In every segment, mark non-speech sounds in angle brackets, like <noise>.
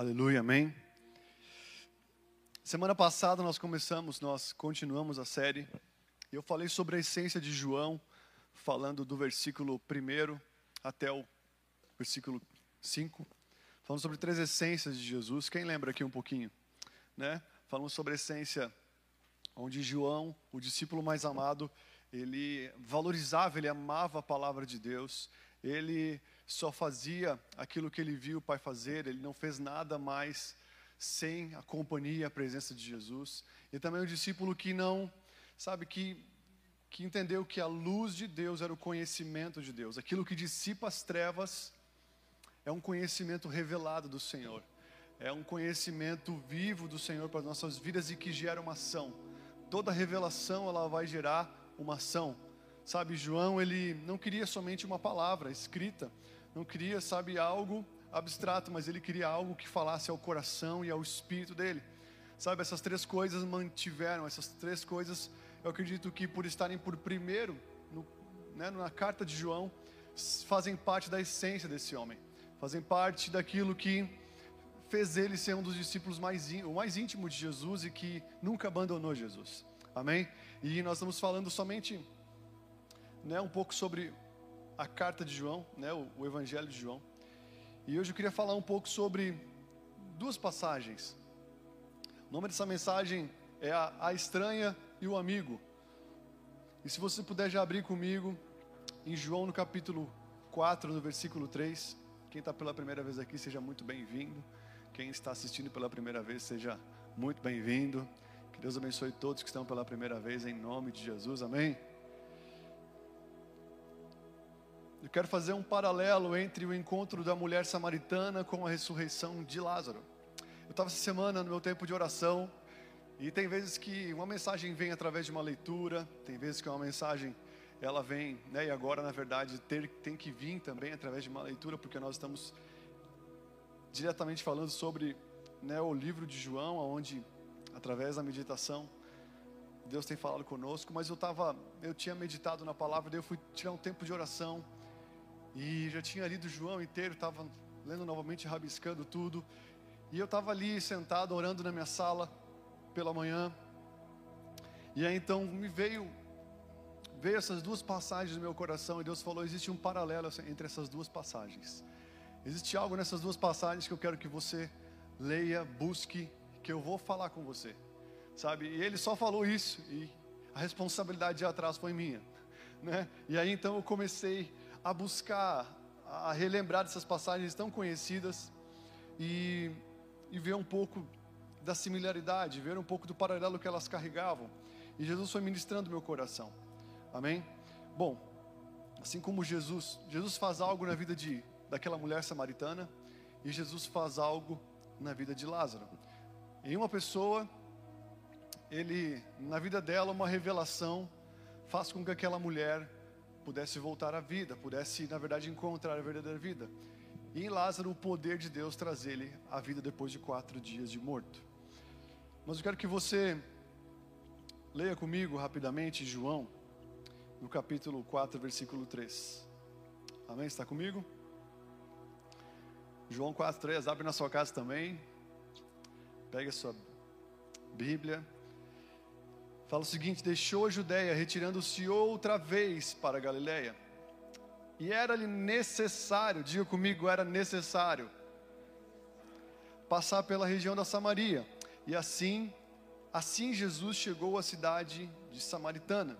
Aleluia, amém. Semana passada nós começamos, nós continuamos a série. Eu falei sobre a essência de João, falando do versículo 1 até o versículo 5, falando sobre três essências de Jesus. Quem lembra aqui um pouquinho? Né? Falamos sobre a essência onde João, o discípulo mais amado, ele valorizava, ele amava a palavra de Deus, ele só fazia aquilo que ele viu o Pai fazer, ele não fez nada mais sem a companhia, a presença de Jesus. E também o discípulo que não, sabe, que, que entendeu que a luz de Deus era o conhecimento de Deus. Aquilo que dissipa as trevas é um conhecimento revelado do Senhor. É um conhecimento vivo do Senhor para as nossas vidas e que gera uma ação. Toda revelação ela vai gerar uma ação. Sabe, João, ele não queria somente uma palavra escrita, não queria, sabe, algo abstrato, mas ele queria algo que falasse ao coração e ao espírito dele. Sabe, essas três coisas mantiveram, essas três coisas, eu acredito que por estarem por primeiro, no, né, na carta de João, fazem parte da essência desse homem, fazem parte daquilo que fez ele ser um dos discípulos mais, o mais íntimo de Jesus e que nunca abandonou Jesus. Amém? E nós estamos falando somente né, um pouco sobre a carta de João, né, o, o Evangelho de João. E hoje eu queria falar um pouco sobre duas passagens. O nome dessa mensagem é a, a Estranha e o Amigo. E se você puder já abrir comigo em João no capítulo 4, no versículo 3. Quem está pela primeira vez aqui, seja muito bem-vindo. Quem está assistindo pela primeira vez, seja muito bem-vindo. Que Deus abençoe todos que estão pela primeira vez, em nome de Jesus, amém. Eu quero fazer um paralelo entre o encontro da mulher samaritana com a ressurreição de Lázaro. Eu estava essa semana no meu tempo de oração e tem vezes que uma mensagem vem através de uma leitura, tem vezes que uma mensagem ela vem, né, e agora na verdade ter, tem que vir também através de uma leitura, porque nós estamos diretamente falando sobre né, o livro de João, onde através da meditação Deus tem falado conosco, mas eu tava, eu tinha meditado na palavra, daí eu fui tirar um tempo de oração e já tinha lido João inteiro, estava lendo novamente, rabiscando tudo. E eu estava ali sentado orando na minha sala pela manhã. E aí então me veio veio essas duas passagens no meu coração e Deus falou: existe um paralelo entre essas duas passagens. Existe algo nessas duas passagens que eu quero que você leia, busque, que eu vou falar com você. Sabe? E ele só falou isso e a responsabilidade de atrás foi minha, né? E aí então eu comecei a buscar, a relembrar dessas passagens tão conhecidas e, e ver um pouco da similaridade, ver um pouco do paralelo que elas carregavam. E Jesus foi ministrando meu coração. Amém? Bom, assim como Jesus, Jesus faz algo na vida de daquela mulher samaritana e Jesus faz algo na vida de Lázaro. Em uma pessoa, ele na vida dela uma revelação faz com que aquela mulher pudesse voltar à vida, pudesse, na verdade, encontrar a verdadeira vida. E em Lázaro, o poder de Deus trazer ele à vida depois de quatro dias de morto. Mas eu quero que você leia comigo rapidamente João, no capítulo 4, versículo 3. Amém? Está comigo? João 4, 3, abre na sua casa também. Pegue a sua Bíblia. Fala o seguinte: deixou a Judéia, retirando-se outra vez para a Galiléia. E era-lhe necessário, diga comigo, era necessário passar pela região da Samaria. E assim, assim Jesus chegou à cidade de Samaritana,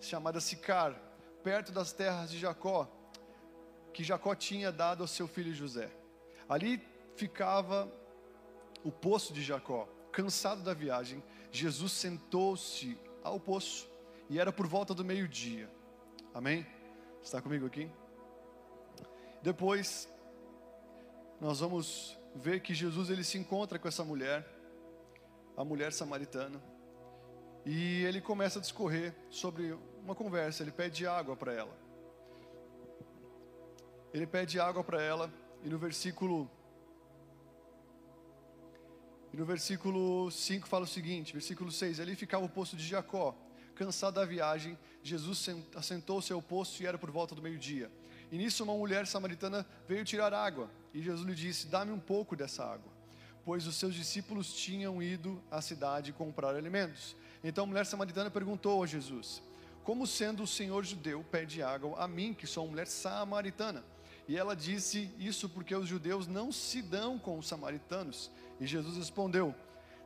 chamada Sicar, perto das terras de Jacó, que Jacó tinha dado ao seu filho José. Ali ficava o poço de Jacó. Cansado da viagem, Jesus sentou-se ao poço e era por volta do meio-dia. Amém? Está comigo aqui? Depois, nós vamos ver que Jesus ele se encontra com essa mulher, a mulher samaritana, e ele começa a discorrer sobre uma conversa. Ele pede água para ela. Ele pede água para ela, e no versículo no versículo 5 fala o seguinte, versículo 6, ali ficava o poço de Jacó. Cansado da viagem, Jesus assentou-se ao poço e era por volta do meio-dia. E nisso uma mulher samaritana veio tirar água. E Jesus lhe disse: Dá-me um pouco dessa água. pois os seus discípulos tinham ido à cidade comprar alimentos. Então a mulher samaritana perguntou a Jesus: Como sendo o Senhor judeu pede água a mim, que sou uma mulher samaritana? E ela disse isso porque os judeus não se dão com os samaritanos. E Jesus respondeu: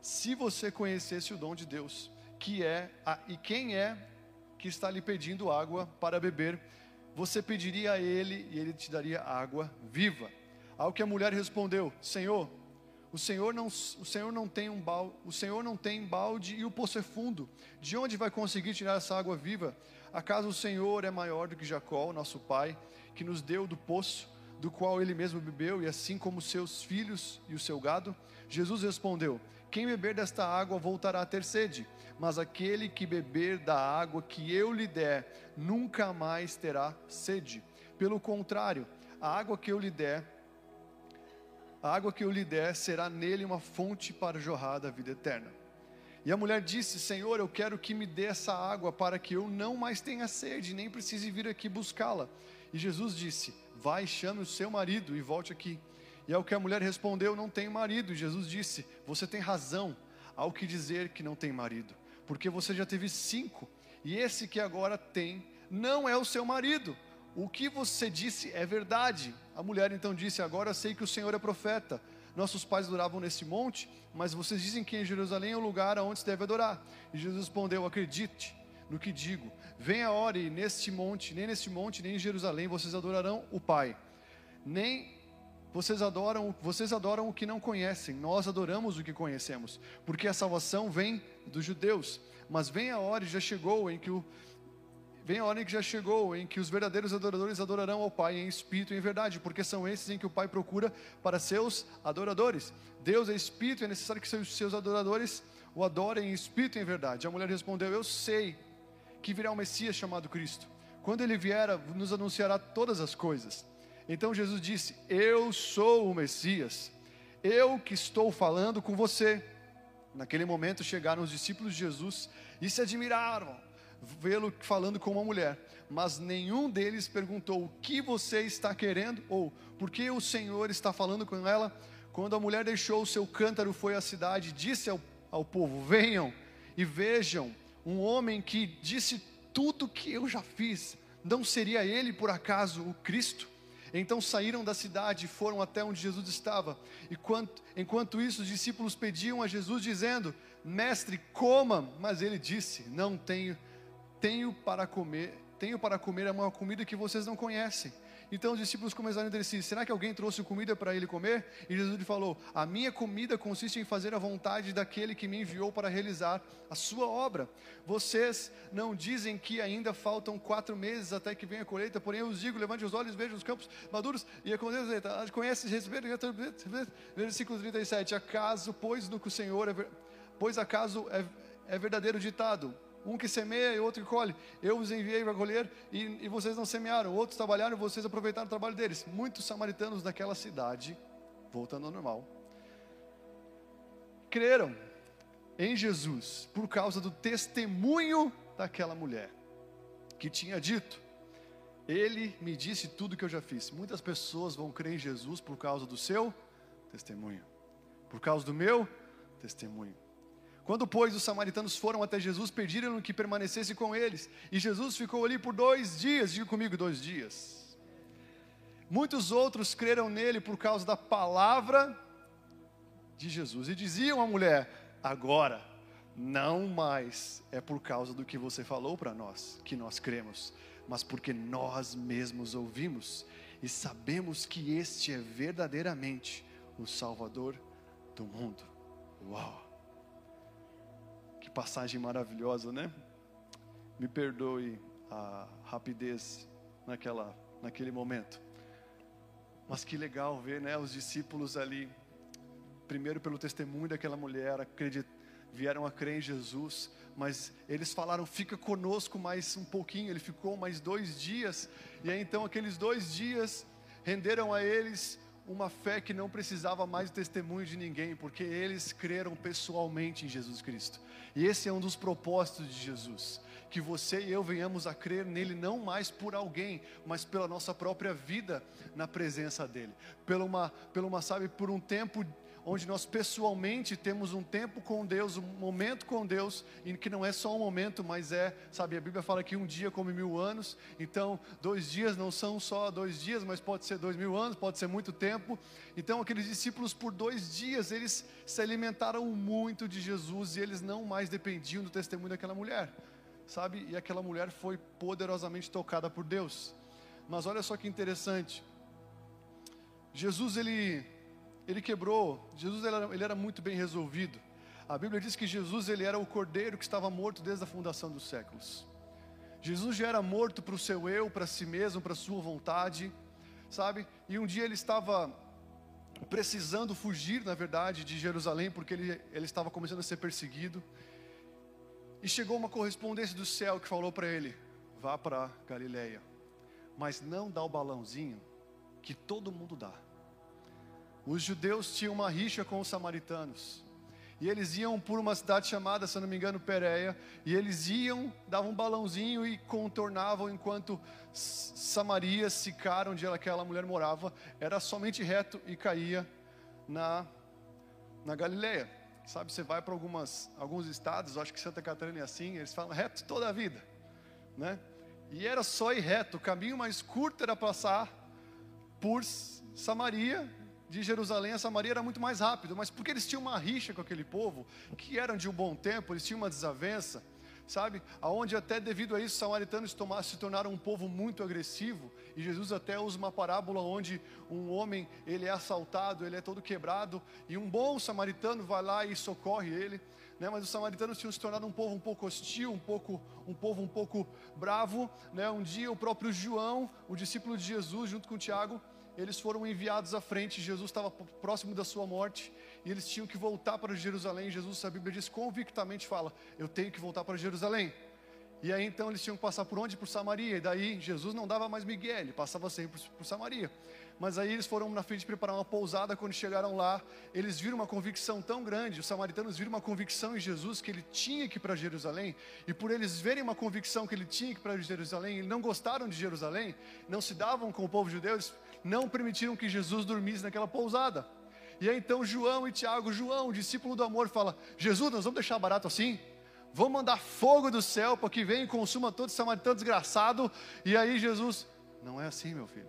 Se você conhecesse o dom de Deus, que é a, e quem é que está lhe pedindo água para beber, você pediria a ele e ele te daria água viva. Ao que a mulher respondeu: Senhor, o Senhor não, o Senhor não tem um balde, o Senhor não tem balde e o poço é fundo. De onde vai conseguir tirar essa água viva? Acaso o Senhor é maior do que Jacó, nosso pai, que nos deu do poço, do qual ele mesmo bebeu, e assim como seus filhos e o seu gado? Jesus respondeu: Quem beber desta água voltará a ter sede, mas aquele que beber da água que eu lhe der, nunca mais terá sede. Pelo contrário, a água que eu lhe der a água que eu lhe der será nele uma fonte para jorrar da vida eterna. E a mulher disse: Senhor, eu quero que me dê essa água para que eu não mais tenha sede, nem precise vir aqui buscá-la. E Jesus disse: Vai, chame o seu marido e volte aqui. E ao que a mulher respondeu: Não tenho marido. Jesus disse: Você tem razão ao que dizer que não tem marido, porque você já teve cinco, e esse que agora tem não é o seu marido. O que você disse é verdade. A mulher então disse: Agora sei que o Senhor é profeta. Nossos pais adoravam nesse monte, mas vocês dizem que em Jerusalém é o lugar aonde se deve adorar. E Jesus respondeu: Acredite no que digo. Venha a hora e neste monte, nem neste monte, nem em Jerusalém, vocês adorarão o Pai. Nem vocês adoram, vocês adoram o que não conhecem. Nós adoramos o que conhecemos, porque a salvação vem dos judeus. Mas vem a hora já chegou em que o Vem a hora em que já chegou, em que os verdadeiros adoradores adorarão ao Pai em espírito e em verdade, porque são esses em que o Pai procura para seus adoradores. Deus é espírito e é necessário que seus, seus adoradores o adorem em espírito e em verdade. A mulher respondeu: Eu sei que virá o um Messias chamado Cristo. Quando ele vier, nos anunciará todas as coisas. Então Jesus disse: Eu sou o Messias, eu que estou falando com você. Naquele momento chegaram os discípulos de Jesus e se admiraram vê-lo falando com uma mulher, mas nenhum deles perguntou o que você está querendo ou por que o Senhor está falando com ela. Quando a mulher deixou o seu cântaro, foi à cidade, disse ao, ao povo: Venham e vejam um homem que disse tudo que eu já fiz. Não seria ele por acaso o Cristo? Então saíram da cidade e foram até onde Jesus estava. E quanto, enquanto isso, os discípulos pediam a Jesus, dizendo: Mestre, coma. Mas ele disse: Não tenho tenho para comer, tenho para comer uma comida que vocês não conhecem. Então os discípulos começaram a dizer será que alguém trouxe comida para ele comer? E Jesus lhe falou, a minha comida consiste em fazer a vontade daquele que me enviou para realizar a sua obra. Vocês não dizem que ainda faltam quatro meses até que venha a colheita, porém eu os digo, levante os olhos, veja os campos maduros e aconteça, conhece, versículo 37, acaso, pois no que o Senhor, é, pois acaso é, é verdadeiro ditado, um que semeia e outro que colhe. Eu os enviei para colher e, e vocês não semearam. Outros trabalharam e vocês aproveitaram o trabalho deles. Muitos samaritanos daquela cidade, voltando ao normal, creram em Jesus por causa do testemunho daquela mulher que tinha dito: Ele me disse tudo que eu já fiz. Muitas pessoas vão crer em Jesus por causa do seu testemunho, por causa do meu testemunho. Quando, pois, os samaritanos foram até Jesus, pediram que permanecesse com eles. E Jesus ficou ali por dois dias. Diga comigo, dois dias. Muitos outros creram nele por causa da palavra de Jesus. E diziam à mulher: Agora, não mais é por causa do que você falou para nós que nós cremos, mas porque nós mesmos ouvimos e sabemos que este é verdadeiramente o Salvador do mundo. Uau! Passagem maravilhosa, né? Me perdoe a rapidez naquela, naquele momento. Mas que legal ver, né, os discípulos ali, primeiro pelo testemunho daquela mulher, acredit, vieram a crer em Jesus, mas eles falaram: fica conosco mais um pouquinho. Ele ficou mais dois dias, e aí então aqueles dois dias renderam a eles uma fé que não precisava mais do testemunho de ninguém, porque eles creram pessoalmente em Jesus Cristo. E esse é um dos propósitos de Jesus, que você e eu venhamos a crer nele não mais por alguém, mas pela nossa própria vida na presença dele. Pela uma, pela uma sabe, por um tempo onde nós pessoalmente temos um tempo com Deus, um momento com Deus, e que não é só um momento, mas é, sabe, a Bíblia fala que um dia come mil anos, então dois dias não são só dois dias, mas pode ser dois mil anos, pode ser muito tempo. Então aqueles discípulos por dois dias eles se alimentaram muito de Jesus e eles não mais dependiam do testemunho daquela mulher, sabe? E aquela mulher foi poderosamente tocada por Deus. Mas olha só que interessante. Jesus ele ele quebrou. Jesus ele era, ele era muito bem resolvido. A Bíblia diz que Jesus ele era o cordeiro que estava morto desde a fundação dos séculos. Jesus já era morto para o seu eu, para si mesmo, para a sua vontade, sabe? E um dia ele estava precisando fugir, na verdade, de Jerusalém, porque ele, ele estava começando a ser perseguido. E chegou uma correspondência do céu que falou para ele: vá para Galileia, mas não dá o balãozinho que todo mundo dá. Os judeus tinham uma rixa com os samaritanos. E eles iam por uma cidade chamada, se não me engano, Pérea, e eles iam, davam um balãozinho e contornavam enquanto Samaria, Sicar, onde aquela mulher morava, era somente reto e caía na, na Galileia. Sabe, você vai para algumas alguns estados, acho que Santa Catarina é assim, eles falam reto toda a vida, né? E era só ir reto, o caminho mais curto era passar por Samaria de Jerusalém a Samaria era muito mais rápido, mas porque eles tinham uma rixa com aquele povo, que eram de um bom tempo, eles tinham uma desavença, sabe? Aonde até devido a isso, os samaritanos se tornaram um povo muito agressivo, e Jesus até usa uma parábola onde um homem, ele é assaltado, ele é todo quebrado, e um bom samaritano vai lá e socorre ele, né? Mas os samaritanos tinham se tornado um povo um pouco hostil, um pouco um povo um pouco bravo, né? Um dia o próprio João, o discípulo de Jesus, junto com Tiago, eles foram enviados à frente, Jesus estava próximo da sua morte, e eles tinham que voltar para Jerusalém. Jesus, a Bíblia diz convictamente fala: "Eu tenho que voltar para Jerusalém". E aí então eles tinham que passar por onde? Por Samaria. E daí Jesus não dava mais Miguel, ele passava sempre por, Samaria. Mas aí eles foram na frente preparar uma pousada. Quando chegaram lá, eles viram uma convicção tão grande. Os samaritanos viram uma convicção em Jesus que ele tinha que ir para Jerusalém. E por eles verem uma convicção que ele tinha que ir para Jerusalém, eles não gostaram de Jerusalém, não se davam com o povo judeu, eles não permitiram que Jesus dormisse naquela pousada. E aí então João e Tiago, João, discípulo do amor, fala: Jesus, nós vamos deixar barato assim? Vamos mandar fogo do céu para que venha e consuma todo esse samaritano desgraçado. E aí Jesus, não é assim, meu filho.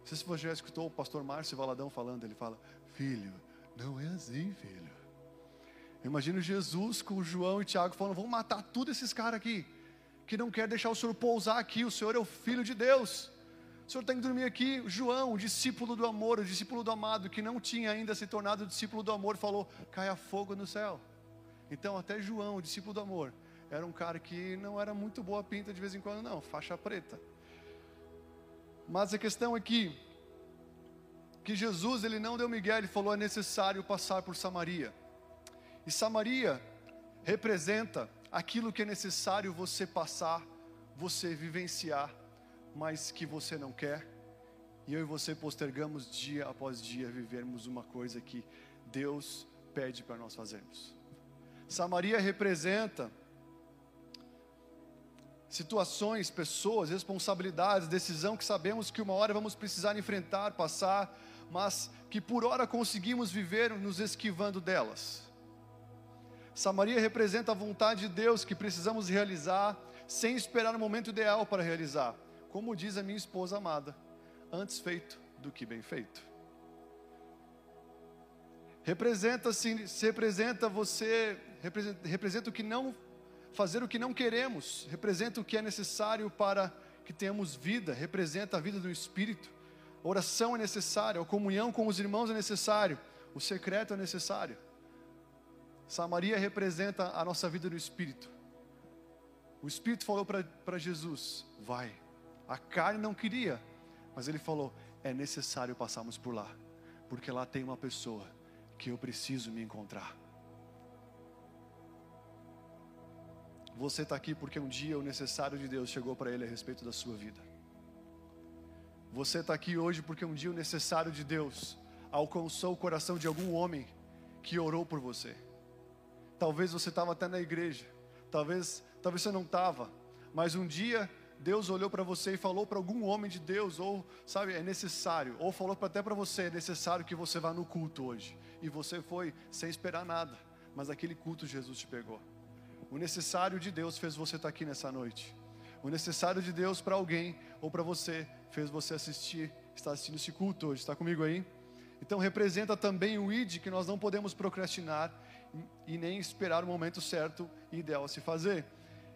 Não sei se você já escutou o pastor Márcio Valadão falando, ele fala: Filho, não é assim, filho. Imagina Jesus com João e Tiago falando: Vamos matar todos esses caras aqui, que não quer deixar o Senhor pousar aqui. O Senhor é o Filho de Deus. O Senhor tem que dormir aqui. João, o discípulo do amor, o discípulo do amado, que não tinha ainda se tornado discípulo do amor, falou: Caia fogo no céu. Então, até João, o discípulo do amor, era um cara que não era muito boa pinta de vez em quando, não, faixa preta. Mas a questão é que, que Jesus, ele não deu Miguel, ele falou: é necessário passar por Samaria. E Samaria representa aquilo que é necessário você passar, você vivenciar, mas que você não quer. E eu e você postergamos dia após dia vivermos uma coisa que Deus pede para nós fazermos. Samaria representa situações, pessoas, responsabilidades, decisão que sabemos que uma hora vamos precisar enfrentar, passar, mas que por hora conseguimos viver nos esquivando delas. Samaria representa a vontade de Deus que precisamos realizar sem esperar o momento ideal para realizar. Como diz a minha esposa amada, antes feito do que bem feito. Representa se representa você representa, representa o que não fazer o que não queremos, representa o que é necessário para que tenhamos vida, representa a vida do espírito. A oração é necessária, a comunhão com os irmãos é necessário, o secreto é necessário. Samaria representa a nossa vida no espírito. O espírito falou para Jesus: Vai. A carne não queria, mas ele falou: É necessário passarmos por lá, porque lá tem uma pessoa que eu preciso me encontrar. Você está aqui porque um dia o necessário de Deus chegou para ele a respeito da sua vida. Você está aqui hoje porque um dia o necessário de Deus alcançou o coração de algum homem que orou por você. Talvez você estava até na igreja, talvez, talvez você não estava, mas um dia Deus olhou para você e falou para algum homem de Deus, ou sabe, é necessário, ou falou até para você, é necessário que você vá no culto hoje. E você foi sem esperar nada, mas aquele culto Jesus te pegou. O necessário de Deus fez você estar aqui nessa noite. O necessário de Deus para alguém ou para você fez você assistir, estar assistindo esse culto hoje. Está comigo aí? Então representa também o ID que nós não podemos procrastinar e nem esperar o momento certo e ideal a se fazer.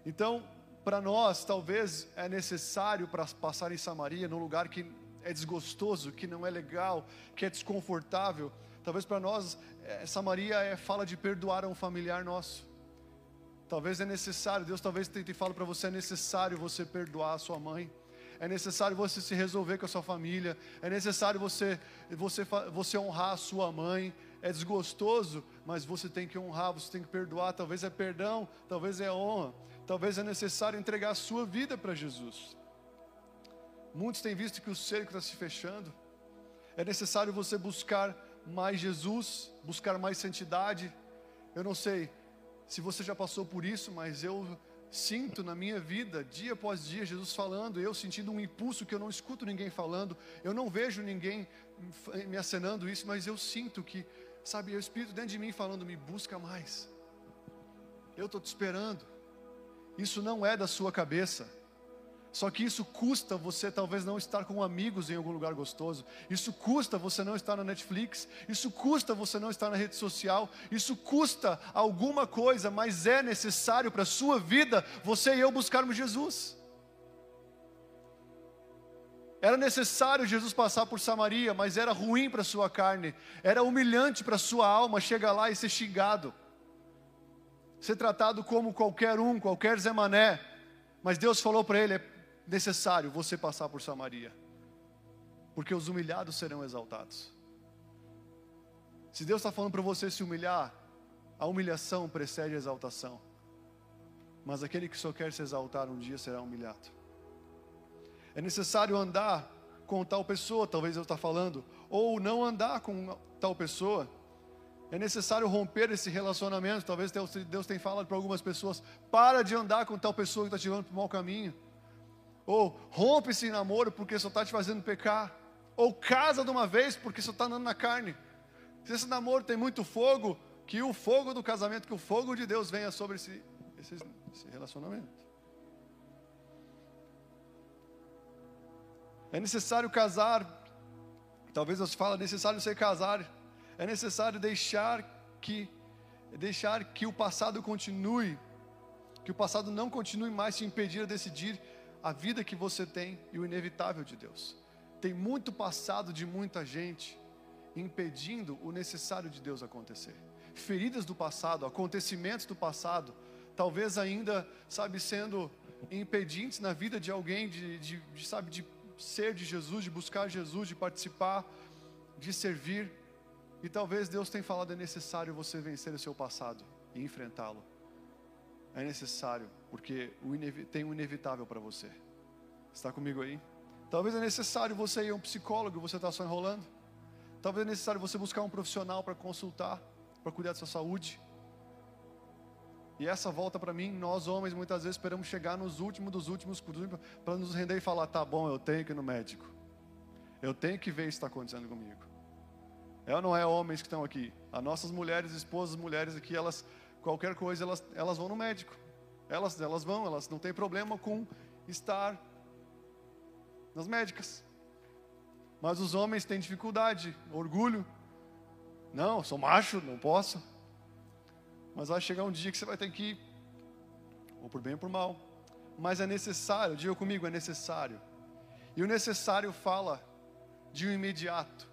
Então, para nós, talvez é necessário para passar em Samaria, num lugar que é desgostoso, que não é legal, que é desconfortável. Talvez para nós, é, Samaria é fala de perdoar a um familiar nosso. Talvez é necessário, Deus talvez tente falar para você, é necessário você perdoar a sua mãe. É necessário você se resolver com a sua família. É necessário você, você, você honrar a sua mãe. É desgostoso, mas você tem que honrar, você tem que perdoar. Talvez é perdão, talvez é honra. Talvez é necessário entregar a sua vida para Jesus. Muitos têm visto que o cerco está se fechando. É necessário você buscar mais Jesus, buscar mais santidade. Eu não sei se você já passou por isso, mas eu sinto na minha vida, dia após dia, Jesus falando, eu sentindo um impulso que eu não escuto ninguém falando, eu não vejo ninguém me acenando isso, mas eu sinto que, sabe, o Espírito dentro de mim falando, me busca mais. Eu estou te esperando. Isso não é da sua cabeça. Só que isso custa você talvez não estar com amigos em algum lugar gostoso. Isso custa você não estar na Netflix. Isso custa você não estar na rede social. Isso custa alguma coisa, mas é necessário para a sua vida você e eu buscarmos Jesus. Era necessário Jesus passar por Samaria, mas era ruim para sua carne, era humilhante para sua alma chegar lá e ser xingado ser tratado como qualquer um, qualquer Zé Mané. Mas Deus falou para ele: é necessário você passar por Samaria, porque os humilhados serão exaltados. Se Deus está falando para você se humilhar, a humilhação precede a exaltação. Mas aquele que só quer se exaltar um dia será humilhado. É necessário andar com tal pessoa, talvez eu está falando, ou não andar com tal pessoa. É necessário romper esse relacionamento. Talvez Deus, tenha falado para algumas pessoas: para de andar com tal pessoa que está te levando para o mau caminho. Ou rompe esse namoro porque só está te fazendo pecar. Ou casa de uma vez porque só está andando na carne. Se esse namoro tem muito fogo, que o fogo do casamento, que o fogo de Deus venha sobre esse, esse, esse relacionamento. É necessário casar. Talvez Deus fala, é necessário você casar é necessário deixar que deixar que o passado continue, que o passado não continue mais te impedir a decidir a vida que você tem e o inevitável de Deus. Tem muito passado de muita gente impedindo o necessário de Deus acontecer. Feridas do passado, acontecimentos do passado, talvez ainda, sabe, sendo impedintes na vida de alguém de, de, de sabe, de ser de Jesus, de buscar Jesus, de participar, de servir. E talvez Deus tenha falado: é necessário você vencer o seu passado e enfrentá-lo. É necessário, porque tem um inevitável para você. Está comigo aí? Talvez é necessário você ir a um psicólogo, você está só enrolando. Talvez é necessário você buscar um profissional para consultar, para cuidar da sua saúde. E essa volta para mim, nós homens muitas vezes esperamos chegar nos últimos dos últimos para nos render e falar: tá bom, eu tenho que ir no médico. Eu tenho que ver o que está acontecendo comigo. É ou não é homens que estão aqui? As nossas mulheres, esposas, mulheres aqui, elas, qualquer coisa, elas, elas vão no médico. Elas, elas vão, elas não têm problema com estar nas médicas. Mas os homens têm dificuldade, orgulho. Não, sou macho, não posso. Mas vai chegar um dia que você vai ter que ir, ou por bem ou por mal. Mas é necessário, diga comigo, é necessário. E o necessário fala de um imediato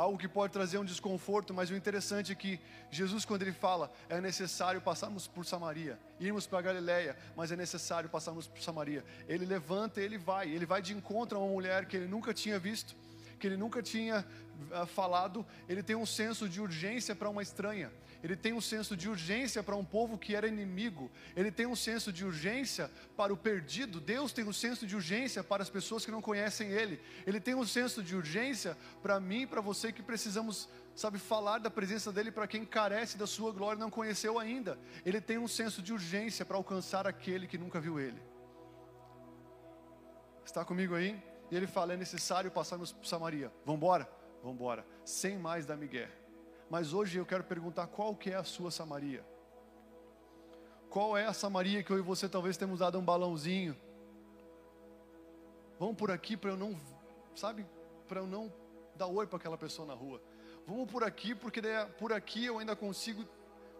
algo que pode trazer um desconforto, mas o interessante é que Jesus, quando ele fala, é necessário passarmos por Samaria, irmos para Galiléia, mas é necessário passarmos por Samaria. Ele levanta, ele vai, ele vai de encontro a uma mulher que ele nunca tinha visto, que ele nunca tinha uh, falado. Ele tem um senso de urgência para uma estranha ele tem um senso de urgência para um povo que era inimigo, ele tem um senso de urgência para o perdido. Deus tem um senso de urgência para as pessoas que não conhecem Ele, ele tem um senso de urgência para mim para você que precisamos, sabe, falar da presença dEle para quem carece da Sua glória e não conheceu ainda. Ele tem um senso de urgência para alcançar aquele que nunca viu Ele. Está comigo aí? E ele fala: é necessário passarmos por Samaria. Vamos embora? Vamos embora. Sem mais da Miguel. Mas hoje eu quero perguntar qual que é a sua Samaria. Qual é a Samaria que eu e você talvez temos dado um balãozinho? Vamos por aqui para eu não, sabe, para eu não dar oi para aquela pessoa na rua. Vamos por aqui porque por aqui eu ainda consigo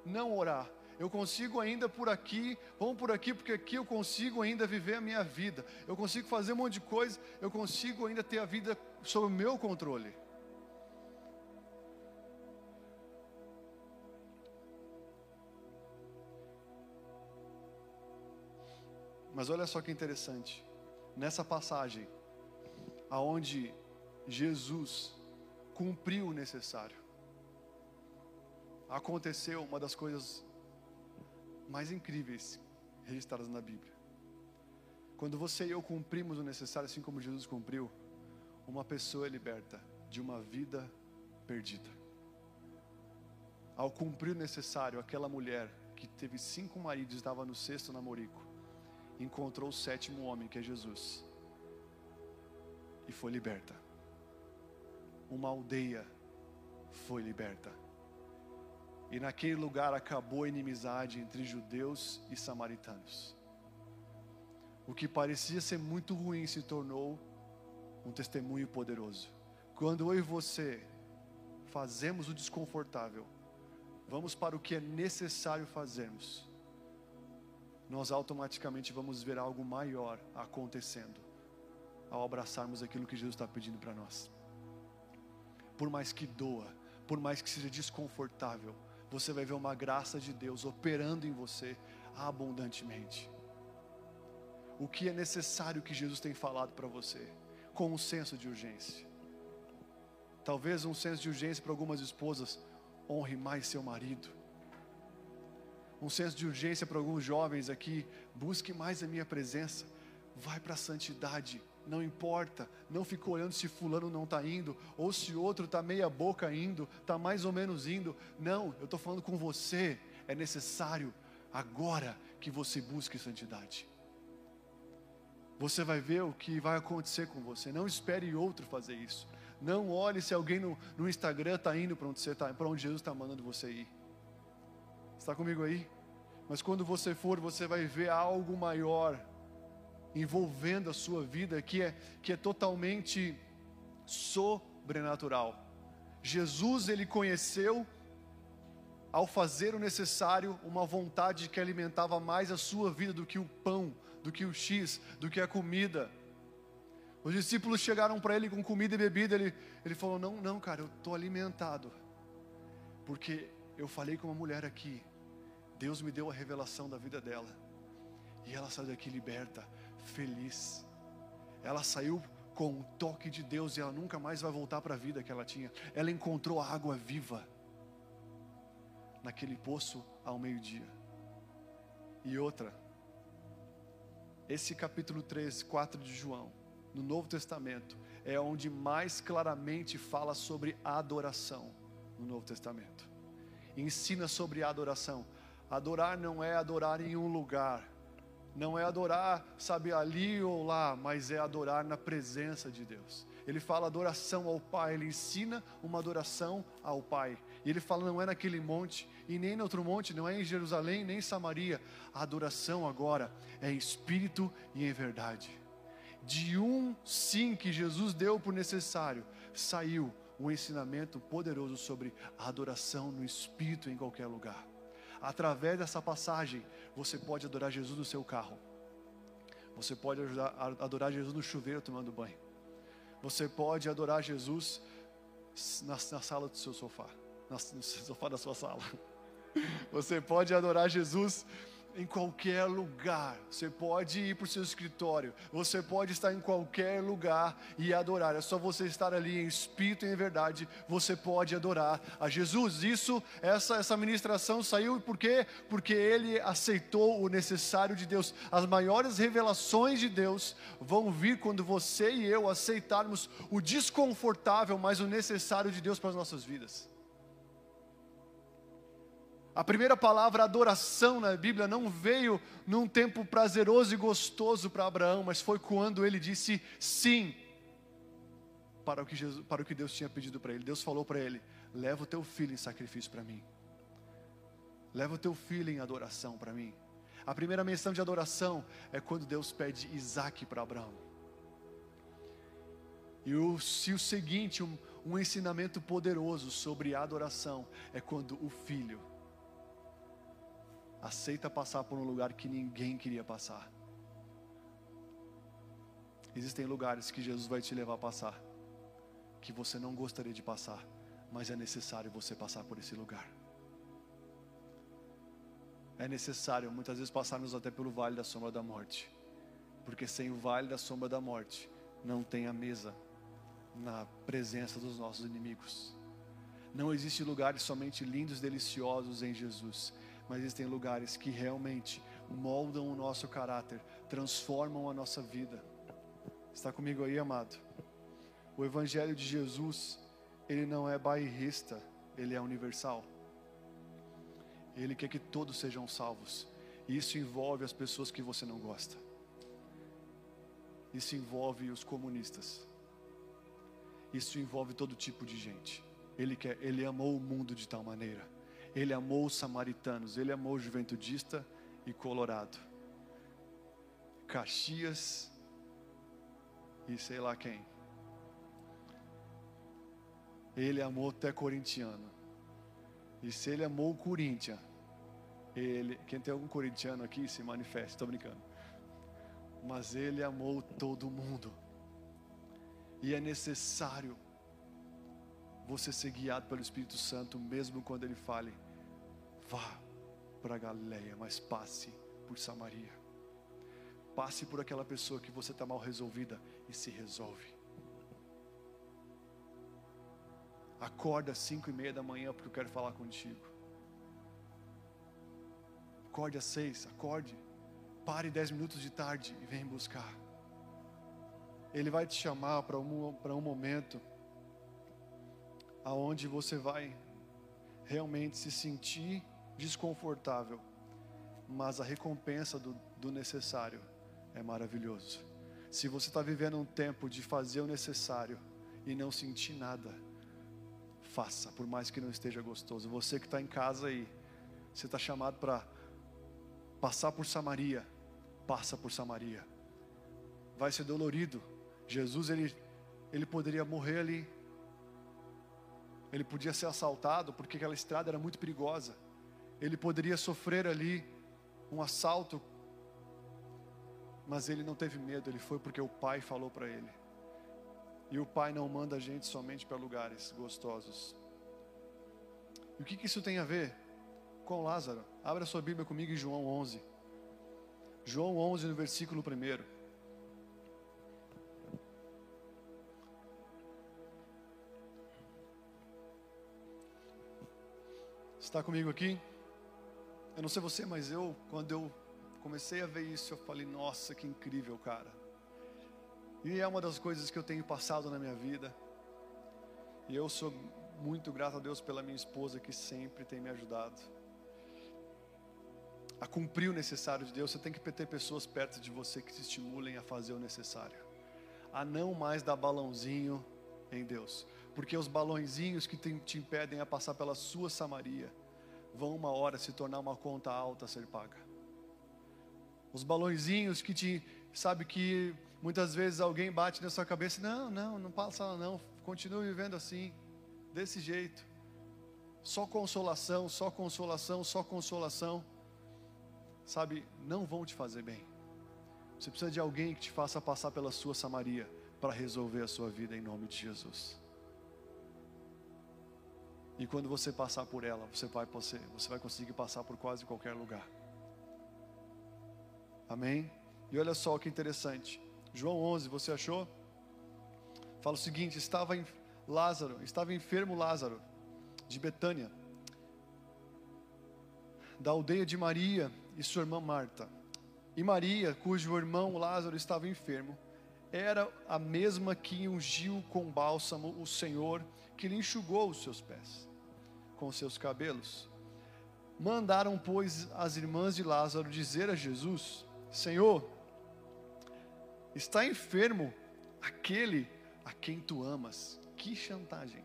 não orar eu consigo ainda por aqui, vamos por aqui, porque aqui eu consigo ainda viver a minha vida, eu consigo fazer um monte de coisa, eu consigo ainda ter a vida sob o meu controle. Mas olha só que interessante, nessa passagem, aonde Jesus cumpriu o necessário, aconteceu uma das coisas mais incríveis registradas na Bíblia. Quando você e eu cumprimos o necessário, assim como Jesus cumpriu, uma pessoa é liberta de uma vida perdida. Ao cumprir o necessário, aquela mulher que teve cinco maridos, estava no sexto namorico, encontrou o sétimo homem, que é Jesus, e foi liberta. Uma aldeia foi liberta. E naquele lugar acabou a inimizade entre judeus e samaritanos. O que parecia ser muito ruim se tornou um testemunho poderoso. Quando eu e você fazemos o desconfortável, vamos para o que é necessário fazermos, nós automaticamente vamos ver algo maior acontecendo ao abraçarmos aquilo que Jesus está pedindo para nós. Por mais que doa, por mais que seja desconfortável, você vai ver uma graça de Deus operando em você abundantemente. O que é necessário que Jesus tem falado para você, com um senso de urgência. Talvez um senso de urgência para algumas esposas, honre mais seu marido. Um senso de urgência para alguns jovens aqui, busque mais a minha presença, vai para a santidade não importa, não fica olhando se fulano não está indo, ou se outro está meia boca indo, está mais ou menos indo. Não, eu estou falando com você, é necessário agora que você busque santidade. Você vai ver o que vai acontecer com você. Não espere outro fazer isso. Não olhe se alguém no, no Instagram está indo para onde para onde Jesus está mandando você ir. Está comigo aí? Mas quando você for, você vai ver algo maior envolvendo a sua vida que é, que é totalmente sobrenatural. Jesus, ele conheceu, ao fazer o necessário, uma vontade que alimentava mais a sua vida do que o pão, do que o X, do que a comida. Os discípulos chegaram para ele com comida e bebida, ele, ele falou: Não, não, cara, eu estou alimentado, porque eu falei com uma mulher aqui, Deus me deu a revelação da vida dela, e ela saiu daqui liberta, feliz. Ela saiu com o toque de Deus e ela nunca mais vai voltar para a vida que ela tinha. Ela encontrou a água viva naquele poço ao meio-dia. E outra, esse capítulo 3, 4 de João, no Novo Testamento, é onde mais claramente fala sobre adoração no Novo Testamento. Ensina sobre adoração. Adorar não é adorar em um lugar, não é adorar, sabe, ali ou lá, mas é adorar na presença de Deus. Ele fala adoração ao Pai, ele ensina uma adoração ao Pai. E ele fala, não é naquele monte, e nem no outro monte, não é em Jerusalém, nem em Samaria. A adoração agora é em espírito e em verdade. De um sim que Jesus deu por necessário, saiu um ensinamento poderoso sobre a adoração no espírito em qualquer lugar. Através dessa passagem, você pode adorar Jesus no seu carro. Você pode adorar Jesus no chuveiro tomando banho. Você pode adorar Jesus na, na sala do seu sofá, no sofá da sua sala. <laughs> Você pode adorar Jesus em qualquer lugar. Você pode ir para o seu escritório, você pode estar em qualquer lugar e adorar. É só você estar ali em espírito e em verdade. Você pode adorar a Jesus. Isso, essa essa ministração saiu por quê? Porque ele aceitou o necessário de Deus. As maiores revelações de Deus vão vir quando você e eu aceitarmos o desconfortável, mas o necessário de Deus para as nossas vidas. A primeira palavra adoração na Bíblia não veio num tempo prazeroso e gostoso para Abraão, mas foi quando ele disse sim para o que, Jesus, para o que Deus tinha pedido para ele. Deus falou para ele: leva o teu filho em sacrifício para mim. Leva o teu filho em adoração para mim. A primeira menção de adoração é quando Deus pede Isaac para Abraão. E o, se o seguinte, um, um ensinamento poderoso sobre adoração é quando o filho aceita passar por um lugar que ninguém queria passar. Existem lugares que Jesus vai te levar a passar, que você não gostaria de passar, mas é necessário você passar por esse lugar. É necessário muitas vezes passarmos até pelo vale da sombra da morte, porque sem o vale da sombra da morte não tem a mesa na presença dos nossos inimigos. Não existe lugares somente lindos, deliciosos em Jesus, mas existem lugares que realmente moldam o nosso caráter, transformam a nossa vida. Está comigo aí, amado? O Evangelho de Jesus, ele não é bairrista, ele é universal. Ele quer que todos sejam salvos. E isso envolve as pessoas que você não gosta. Isso envolve os comunistas. Isso envolve todo tipo de gente. Ele quer, ele amou o mundo de tal maneira ele amou os samaritanos, ele amou o juventudista e colorado. Caxias e sei lá quem. Ele amou até corintiano. E se ele amou o Corinthians, ele, quem tem algum corintiano aqui se manifesta, estou brincando. Mas ele amou todo mundo. E é necessário você ser guiado pelo Espírito Santo, mesmo quando ele fale, vá para Galileia, mas passe por Samaria. Passe por aquela pessoa que você está mal resolvida e se resolve. Acorda às cinco e meia da manhã porque eu quero falar contigo. Acorde às seis, acorde. Pare dez minutos de tarde e vem buscar. Ele vai te chamar para um, para um momento aonde você vai realmente se sentir desconfortável, mas a recompensa do, do necessário é maravilhoso. Se você está vivendo um tempo de fazer o necessário e não sentir nada, faça, por mais que não esteja gostoso. Você que está em casa aí, você está chamado para passar por Samaria, passa por Samaria. Vai ser dolorido. Jesus ele, ele poderia morrer ali ele podia ser assaltado porque aquela estrada era muito perigosa. Ele poderia sofrer ali um assalto, mas ele não teve medo, ele foi porque o pai falou para ele. E o pai não manda a gente somente para lugares gostosos. E o que, que isso tem a ver com Lázaro? Abra sua Bíblia comigo em João 11. João 11, no versículo 1. Está comigo aqui? Eu não sei você, mas eu, quando eu comecei a ver isso, eu falei: nossa, que incrível, cara. E é uma das coisas que eu tenho passado na minha vida. E eu sou muito grato a Deus pela minha esposa que sempre tem me ajudado a cumprir o necessário de Deus. Você tem que ter pessoas perto de você que te estimulem a fazer o necessário, a não mais dar balãozinho em Deus, porque os balãozinhos que te, impedem a passar pela sua Samaria vão uma hora se tornar uma conta alta a ser paga. Os balõezinhos que te, sabe que muitas vezes alguém bate na sua cabeça, não, não, não passa não, continue vivendo assim, desse jeito. Só consolação, só consolação, só consolação. Sabe, não vão te fazer bem. Você precisa de alguém que te faça passar pela sua Samaria para resolver a sua vida em nome de Jesus. E quando você passar por ela, você vai, você vai conseguir passar por quase qualquer lugar. Amém? E olha só que interessante. João 11, você achou? Fala o seguinte: estava em Lázaro, estava enfermo Lázaro, de Betânia, da aldeia de Maria e sua irmã Marta. E Maria, cujo irmão Lázaro estava enfermo, era a mesma que ungiu com bálsamo o Senhor, que lhe enxugou os seus pés com seus cabelos. Mandaram, pois, as irmãs de Lázaro dizer a Jesus: Senhor, está enfermo aquele a quem tu amas. Que chantagem.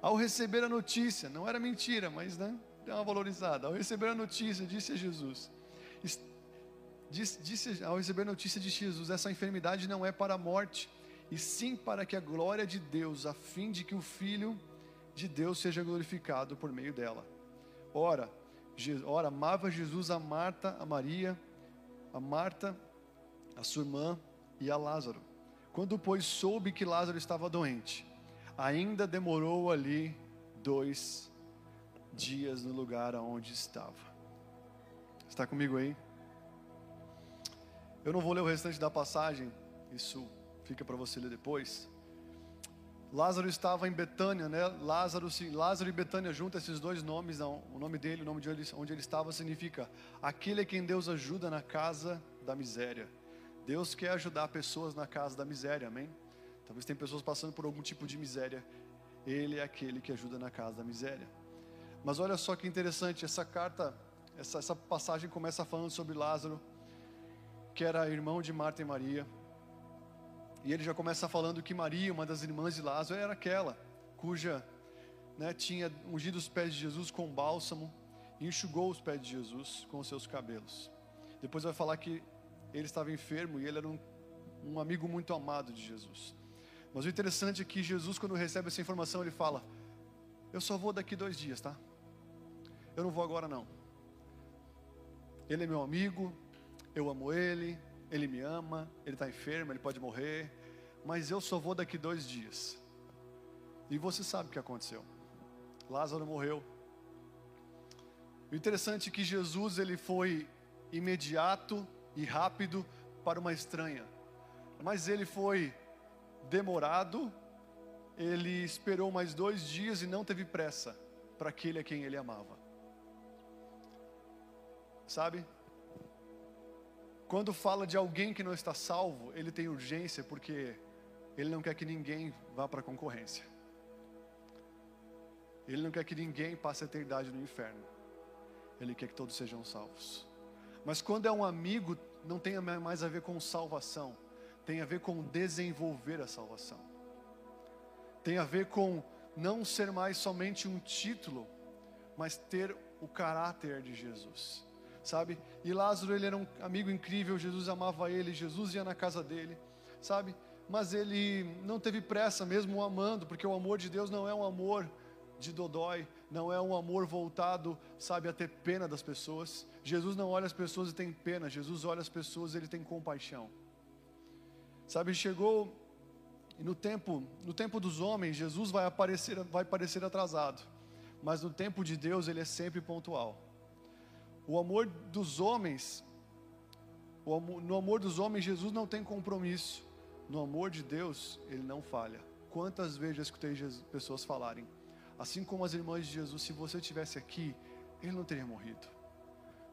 Ao receber a notícia, não era mentira, mas né, deu uma valorizada. Ao receber a notícia, disse a Jesus: disse, disse, ao receber a notícia de Jesus, essa enfermidade não é para a morte, e sim para que a glória de Deus, a fim de que o Filho de Deus seja glorificado por meio dela. Ora, ora amava Jesus a Marta, a Maria, a Marta, a sua irmã e a Lázaro. Quando, pois, soube que Lázaro estava doente, ainda demorou ali dois dias no lugar onde estava. Está comigo aí? Eu não vou ler o restante da passagem, isso fica para você ler depois. Lázaro estava em Betânia, né? Lázaro, Lázaro e Betânia junto esses dois nomes, não, o nome dele, o nome de onde ele, onde ele estava significa aquele a quem Deus ajuda na casa da miséria. Deus quer ajudar pessoas na casa da miséria, amém? Talvez tem pessoas passando por algum tipo de miséria. Ele é aquele que ajuda na casa da miséria. Mas olha só que interessante, essa carta, essa, essa passagem começa falando sobre Lázaro, que era irmão de Marta e Maria. E ele já começa falando que Maria, uma das irmãs de Lázaro, era aquela cuja né, tinha ungido os pés de Jesus com bálsamo e enxugou os pés de Jesus com seus cabelos. Depois vai falar que ele estava enfermo e ele era um, um amigo muito amado de Jesus. Mas o interessante é que Jesus, quando recebe essa informação, ele fala: Eu só vou daqui dois dias, tá? Eu não vou agora não. Ele é meu amigo, eu amo ele, ele me ama, ele está enfermo, ele pode morrer, mas eu só vou daqui dois dias. E você sabe o que aconteceu. Lázaro morreu. O interessante é que Jesus ele foi imediato e rápido para uma estranha, mas ele foi demorado, ele esperou mais dois dias e não teve pressa para aquele a quem ele amava. Sabe? Quando fala de alguém que não está salvo, ele tem urgência porque ele não quer que ninguém vá para a concorrência. Ele não quer que ninguém passe a eternidade no inferno. Ele quer que todos sejam salvos. Mas quando é um amigo, não tem mais a ver com salvação, tem a ver com desenvolver a salvação. Tem a ver com não ser mais somente um título, mas ter o caráter de Jesus. Sabe? E Lázaro, ele era um amigo incrível, Jesus amava ele, Jesus ia na casa dele, sabe? Mas ele não teve pressa mesmo o amando, porque o amor de Deus não é um amor de dodói, não é um amor voltado, sabe, a ter pena das pessoas. Jesus não olha as pessoas e tem pena, Jesus olha as pessoas e ele tem compaixão. Sabe, chegou no tempo, no tempo dos homens, Jesus vai aparecer, vai parecer atrasado, mas no tempo de Deus ele é sempre pontual. O amor dos homens, amor, no amor dos homens Jesus não tem compromisso. No amor de Deus ele não falha. Quantas vezes eu escutei Jesus, pessoas falarem, assim como as irmãs de Jesus, se você tivesse aqui, ele não teria morrido.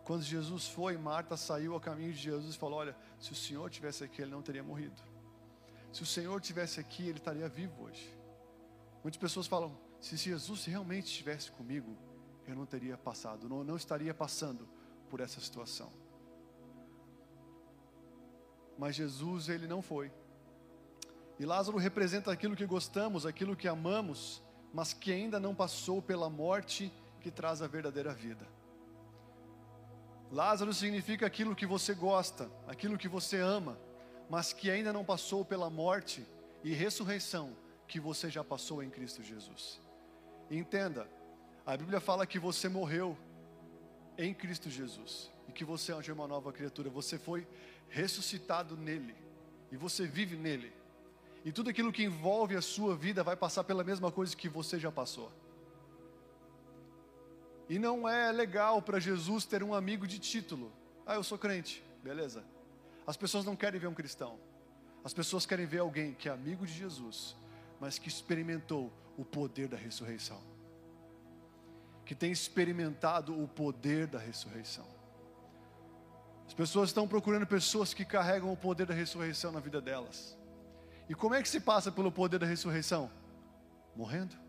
Quando Jesus foi, Marta saiu a caminho de Jesus e falou: Olha, se o Senhor tivesse aqui, ele não teria morrido. Se o Senhor tivesse aqui, ele estaria vivo hoje. Muitas pessoas falam: Se Jesus realmente estivesse comigo, eu não teria passado, não, não estaria passando por essa situação. Mas Jesus, ele não foi. E Lázaro representa aquilo que gostamos, aquilo que amamos, mas que ainda não passou pela morte que traz a verdadeira vida. Lázaro significa aquilo que você gosta, aquilo que você ama, mas que ainda não passou pela morte e ressurreição que você já passou em Cristo Jesus. entenda, a Bíblia fala que você morreu em Cristo Jesus e que você é uma nova criatura. Você foi ressuscitado nele e você vive nele. E tudo aquilo que envolve a sua vida vai passar pela mesma coisa que você já passou. E não é legal para Jesus ter um amigo de título. Ah, eu sou crente, beleza. As pessoas não querem ver um cristão. As pessoas querem ver alguém que é amigo de Jesus, mas que experimentou o poder da ressurreição. Que tem experimentado o poder da ressurreição. As pessoas estão procurando pessoas que carregam o poder da ressurreição na vida delas. E como é que se passa pelo poder da ressurreição? Morrendo.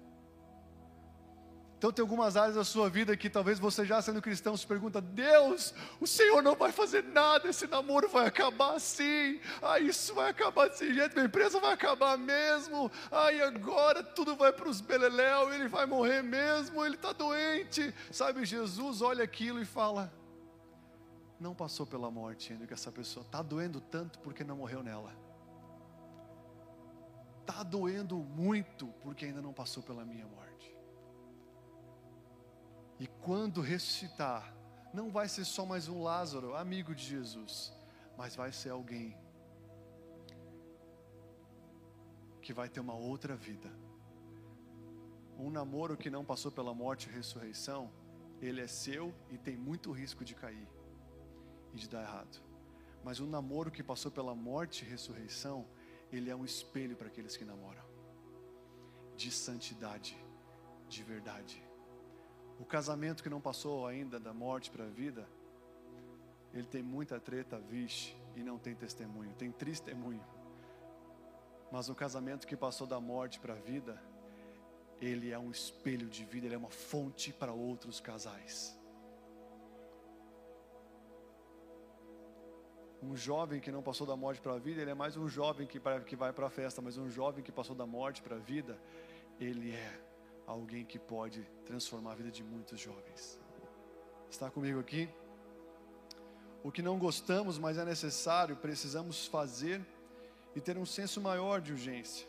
Então tem algumas áreas da sua vida que talvez você já sendo cristão se pergunta: Deus, o Senhor não vai fazer nada, esse namoro vai acabar assim, ah, isso vai acabar desse jeito, minha empresa vai acabar mesmo, ah, agora tudo vai para os beleléu, ele vai morrer mesmo, ele está doente. Sabe, Jesus olha aquilo e fala: Não passou pela morte ainda que essa pessoa está doendo tanto porque não morreu nela. Está doendo muito porque ainda não passou pela minha morte. E quando ressuscitar, não vai ser só mais um Lázaro, amigo de Jesus, mas vai ser alguém que vai ter uma outra vida. Um namoro que não passou pela morte e ressurreição, ele é seu e tem muito risco de cair e de dar errado. Mas um namoro que passou pela morte e ressurreição, ele é um espelho para aqueles que namoram, de santidade, de verdade. O casamento que não passou ainda da morte para a vida, ele tem muita treta, vixe, e não tem testemunho, tem testemunho. Mas o casamento que passou da morte para a vida, ele é um espelho de vida, ele é uma fonte para outros casais. Um jovem que não passou da morte para a vida, ele é mais um jovem que, que vai para a festa, mas um jovem que passou da morte para a vida, ele é alguém que pode transformar a vida de muitos jovens. Está comigo aqui? O que não gostamos, mas é necessário, precisamos fazer e ter um senso maior de urgência.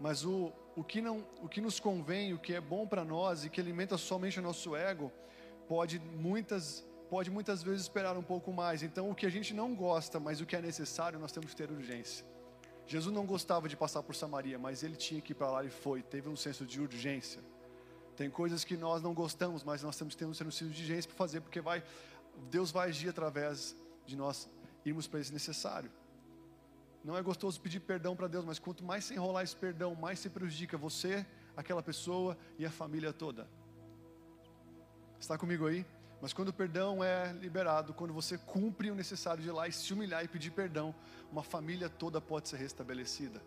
Mas o, o, que, não, o que nos convém, o que é bom para nós e que alimenta somente o nosso ego, pode muitas, pode muitas vezes esperar um pouco mais. Então, o que a gente não gosta, mas o que é necessário, nós temos que ter urgência. Jesus não gostava de passar por Samaria, mas ele tinha que ir para lá e foi. Teve um senso de urgência. Tem coisas que nós não gostamos, mas nós temos que ter um senso de urgência para fazer, porque vai, Deus vai agir através de nós irmos para esse necessário. Não é gostoso pedir perdão para Deus, mas quanto mais se enrolar esse perdão, mais se prejudica você, aquela pessoa e a família toda. Está comigo aí? Mas quando o perdão é liberado, quando você cumpre o necessário de ir lá e se humilhar e pedir perdão, uma família toda pode ser restabelecida.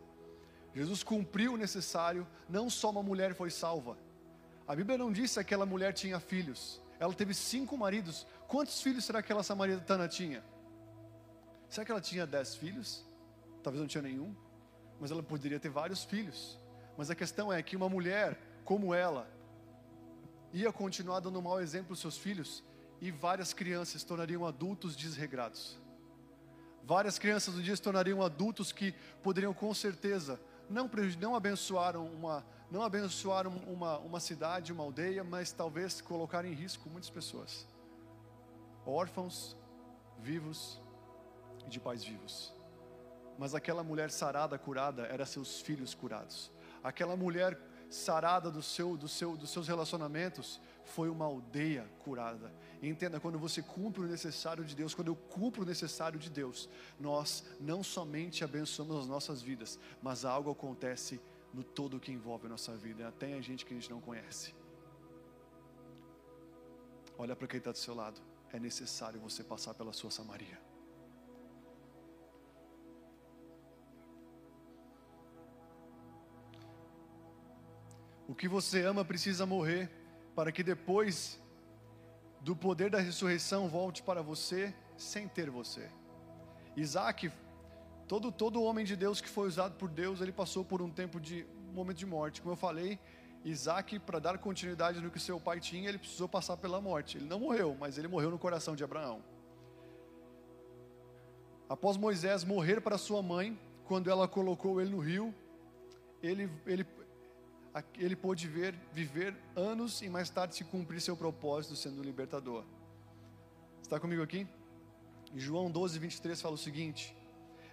Jesus cumpriu o necessário, não só uma mulher foi salva. A Bíblia não disse que aquela mulher tinha filhos. Ela teve cinco maridos. Quantos filhos será que aquela samaritana tinha? Será que ela tinha dez filhos? Talvez não tinha nenhum. Mas ela poderia ter vários filhos. Mas a questão é que uma mulher como ela, ia continuar dando mau exemplo aos seus filhos e várias crianças se tornariam adultos desregrados. Várias crianças um dia se tornariam adultos que poderiam com certeza não, não abençoaram, uma, não abençoaram uma, uma cidade, uma aldeia, mas talvez colocaram em risco muitas pessoas. Órfãos, vivos e de pais vivos. Mas aquela mulher sarada, curada, era seus filhos curados. Aquela mulher sarada do seu, do seu, dos seus relacionamentos foi uma aldeia curada. Entenda, quando você cumpre o necessário de Deus, quando eu cumpro o necessário de Deus, nós não somente abençoamos as nossas vidas, mas algo acontece no todo que envolve a nossa vida, até a gente que a gente não conhece. Olha para quem está do seu lado, é necessário você passar pela sua Samaria. O que você ama precisa morrer, para que depois do poder da ressurreição volte para você sem ter você. Isaac, todo, todo homem de Deus que foi usado por Deus, ele passou por um tempo de um momento de morte. Como eu falei, Isaac, para dar continuidade no que seu pai tinha, ele precisou passar pela morte. Ele não morreu, mas ele morreu no coração de Abraão. Após Moisés morrer para sua mãe, quando ela colocou ele no rio, ele, ele, ele pôde ver, viver anos e mais tarde se cumprir seu propósito sendo um libertador. Está comigo aqui? João 12, 23 fala o seguinte: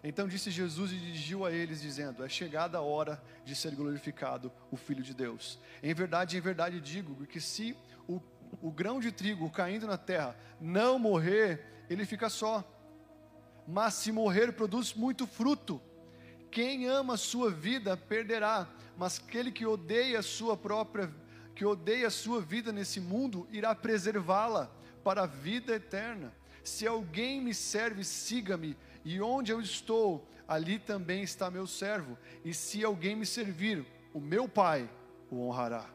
Então disse Jesus e dirigiu a eles, dizendo: É chegada a hora de ser glorificado o Filho de Deus. Em verdade, em verdade digo que se o, o grão de trigo caindo na terra não morrer, ele fica só. Mas se morrer, produz muito fruto. Quem ama a sua vida perderá, mas aquele que odeia a sua própria, que odeia a sua vida nesse mundo, irá preservá-la para a vida eterna. Se alguém me serve, siga-me, e onde eu estou, ali também está meu servo. E se alguém me servir, o meu Pai o honrará.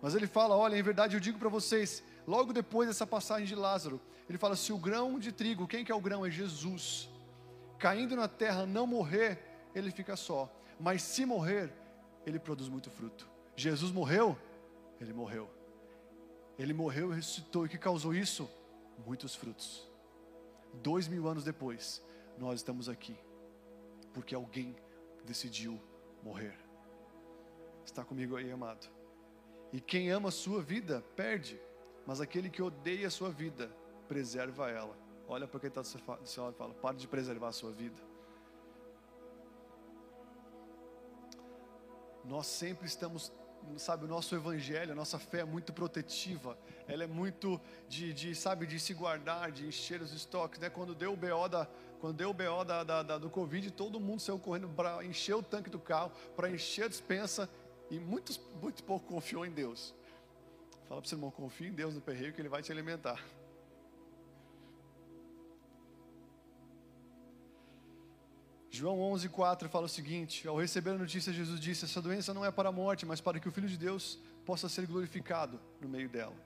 Mas ele fala: Olha, em verdade eu digo para vocês, logo depois dessa passagem de Lázaro, ele fala: Se o grão de trigo, quem que é o grão? É Jesus. Caindo na terra, não morrer, ele fica só. Mas se morrer, ele produz muito fruto. Jesus morreu? Ele morreu. Ele morreu e ressuscitou. E o que causou isso? Muitos frutos. Dois mil anos depois, nós estamos aqui. Porque alguém decidiu morrer. Está comigo aí, amado? E quem ama a sua vida, perde. Mas aquele que odeia a sua vida, preserva ela. Olha para quem está do seu lado e fala: pare de preservar a sua vida. Nós sempre estamos, sabe, o nosso evangelho, a nossa fé é muito protetiva, ela é muito de, de sabe, de se guardar, de encher os estoques, né? Quando deu o BO da, quando deu o BO da, da, da do Covid, todo mundo saiu correndo para encher o tanque do carro, para encher a dispensa, e muitos, muito pouco confiou em Deus. Fala para o seu irmão, confia em Deus no perreio que Ele vai te alimentar. João 11,4 fala o seguinte: Ao receber a notícia, Jesus disse: Essa doença não é para a morte, mas para que o Filho de Deus possa ser glorificado no meio dela.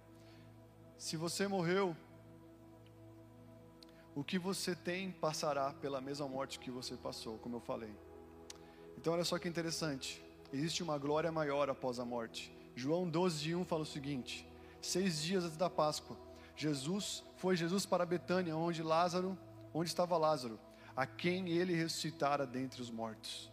Se você morreu, o que você tem passará pela mesma morte que você passou, como eu falei. Então, olha só que interessante: existe uma glória maior após a morte. João 12, 1 fala o seguinte: Seis dias antes da Páscoa, Jesus foi Jesus para Betânia, onde Lázaro, onde estava Lázaro a quem ele ressuscitara dentre os mortos.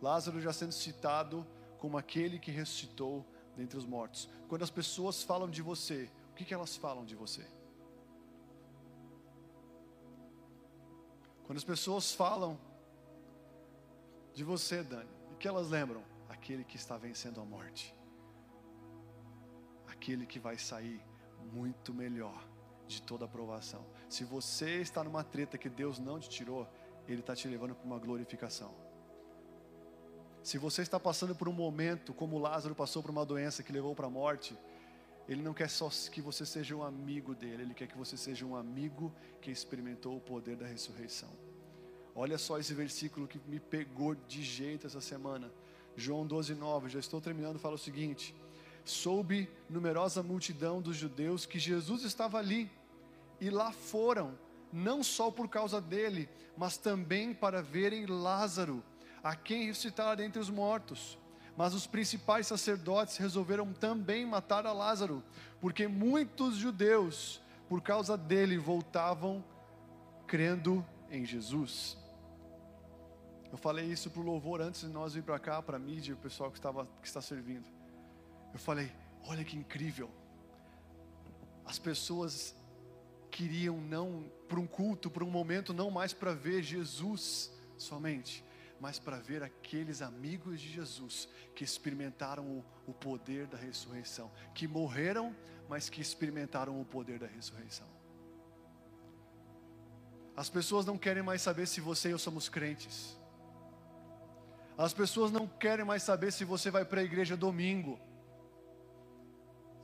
Lázaro já sendo citado como aquele que ressuscitou dentre os mortos. Quando as pessoas falam de você, o que, que elas falam de você? Quando as pessoas falam de você, Dani, o que elas lembram? Aquele que está vencendo a morte. Aquele que vai sair muito melhor de toda aprovação. Se você está numa treta que Deus não te tirou, Ele está te levando para uma glorificação. Se você está passando por um momento, como Lázaro passou por uma doença que levou para a morte, Ele não quer só que você seja um amigo dele, Ele quer que você seja um amigo que experimentou o poder da ressurreição. Olha só esse versículo que me pegou de jeito essa semana. João 12, 9, já estou terminando, fala o seguinte: soube numerosa multidão dos judeus que Jesus estava ali, e lá foram, não só por causa dele, mas também para verem Lázaro, a quem ressuscitara dentre os mortos. Mas os principais sacerdotes resolveram também matar a Lázaro, porque muitos judeus, por causa dele, voltavam crendo em Jesus. Eu falei isso para o louvor antes de nós vir para cá, para a mídia, o pessoal que, estava, que está servindo. Eu falei: olha que incrível. As pessoas queriam não para um culto, para um momento, não mais para ver Jesus somente, mas para ver aqueles amigos de Jesus que experimentaram o, o poder da ressurreição, que morreram, mas que experimentaram o poder da ressurreição. As pessoas não querem mais saber se você e eu somos crentes. As pessoas não querem mais saber se você vai para a igreja domingo.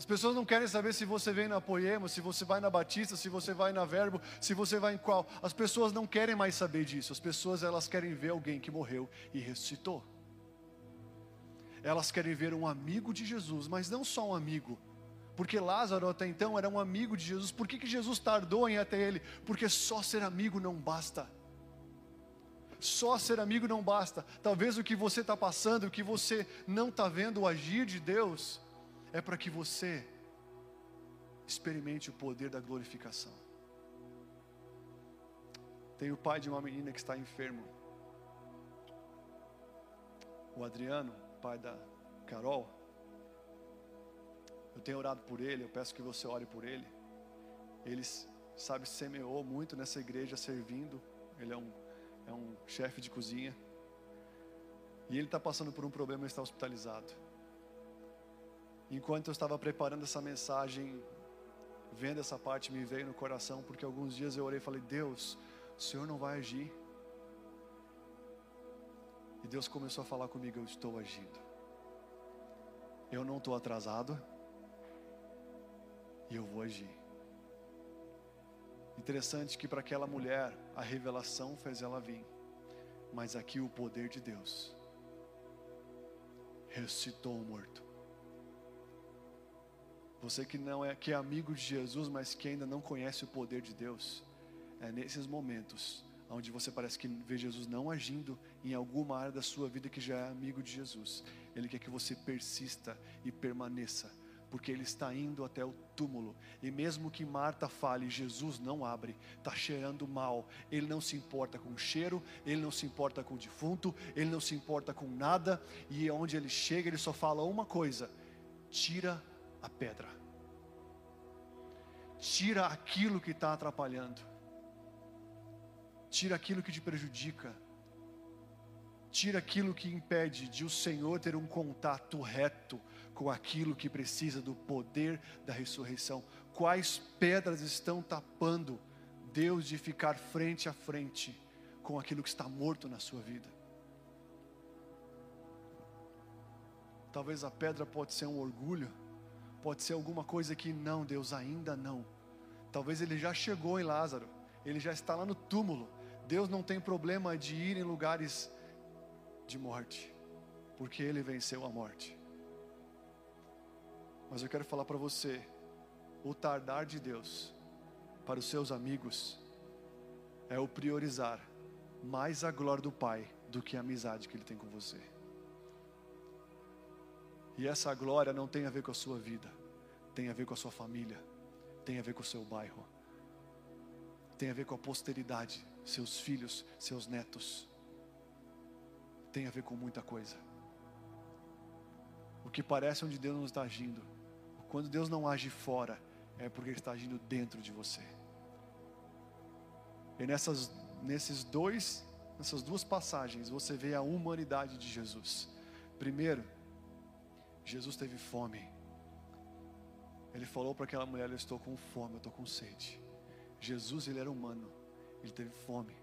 As pessoas não querem saber se você vem na Poema, se você vai na Batista, se você vai na Verbo, se você vai em qual. As pessoas não querem mais saber disso. As pessoas elas querem ver alguém que morreu e ressuscitou. Elas querem ver um amigo de Jesus, mas não só um amigo. Porque Lázaro até então era um amigo de Jesus. Por que, que Jesus tardou em ir até ele? Porque só ser amigo não basta. Só ser amigo não basta. Talvez o que você está passando, o que você não está vendo o agir de Deus, é para que você experimente o poder da glorificação. Tem o pai de uma menina que está enfermo. O Adriano, pai da Carol. Eu tenho orado por ele, eu peço que você ore por ele. Ele, sabe, semeou muito nessa igreja servindo. Ele é um, é um chefe de cozinha. E ele está passando por um problema e está hospitalizado. Enquanto eu estava preparando essa mensagem, vendo essa parte, me veio no coração, porque alguns dias eu orei e falei: Deus, o Senhor não vai agir. E Deus começou a falar comigo: Eu estou agindo. Eu não estou atrasado. E eu vou agir. Interessante que para aquela mulher a revelação fez ela vir, mas aqui o poder de Deus ressuscitou o morto. Você que não é que é amigo de Jesus, mas que ainda não conhece o poder de Deus. É nesses momentos onde você parece que vê Jesus não agindo em alguma área da sua vida que já é amigo de Jesus. Ele quer que você persista e permaneça, porque ele está indo até o túmulo. E mesmo que Marta fale, Jesus não abre, está cheirando mal. Ele não se importa com o cheiro, ele não se importa com o defunto, ele não se importa com nada. E onde ele chega, ele só fala uma coisa: tira a pedra, tira aquilo que está atrapalhando tira aquilo que te prejudica, tira aquilo que impede de o Senhor ter um contato reto com aquilo que precisa do poder da ressurreição. Quais pedras estão tapando Deus de ficar frente a frente com aquilo que está morto na sua vida? Talvez a pedra pode ser um orgulho, pode ser alguma coisa que não, Deus ainda não. Talvez ele já chegou em Lázaro, ele já está lá no túmulo, Deus não tem problema de ir em lugares de morte, porque Ele venceu a morte. Mas eu quero falar para você: o tardar de Deus para os seus amigos é o priorizar mais a glória do Pai do que a amizade que Ele tem com você. E essa glória não tem a ver com a sua vida, tem a ver com a sua família, tem a ver com o seu bairro, tem a ver com a posteridade seus filhos, seus netos. Tem a ver com muita coisa. O que parece onde Deus não está agindo. Quando Deus não age fora, é porque Ele está agindo dentro de você. E nessas, nesses dois, nessas duas passagens, você vê a humanidade de Jesus. Primeiro, Jesus teve fome. Ele falou para aquela mulher: Eu estou com fome, eu estou com sede. Jesus, ele era humano ele teve fome.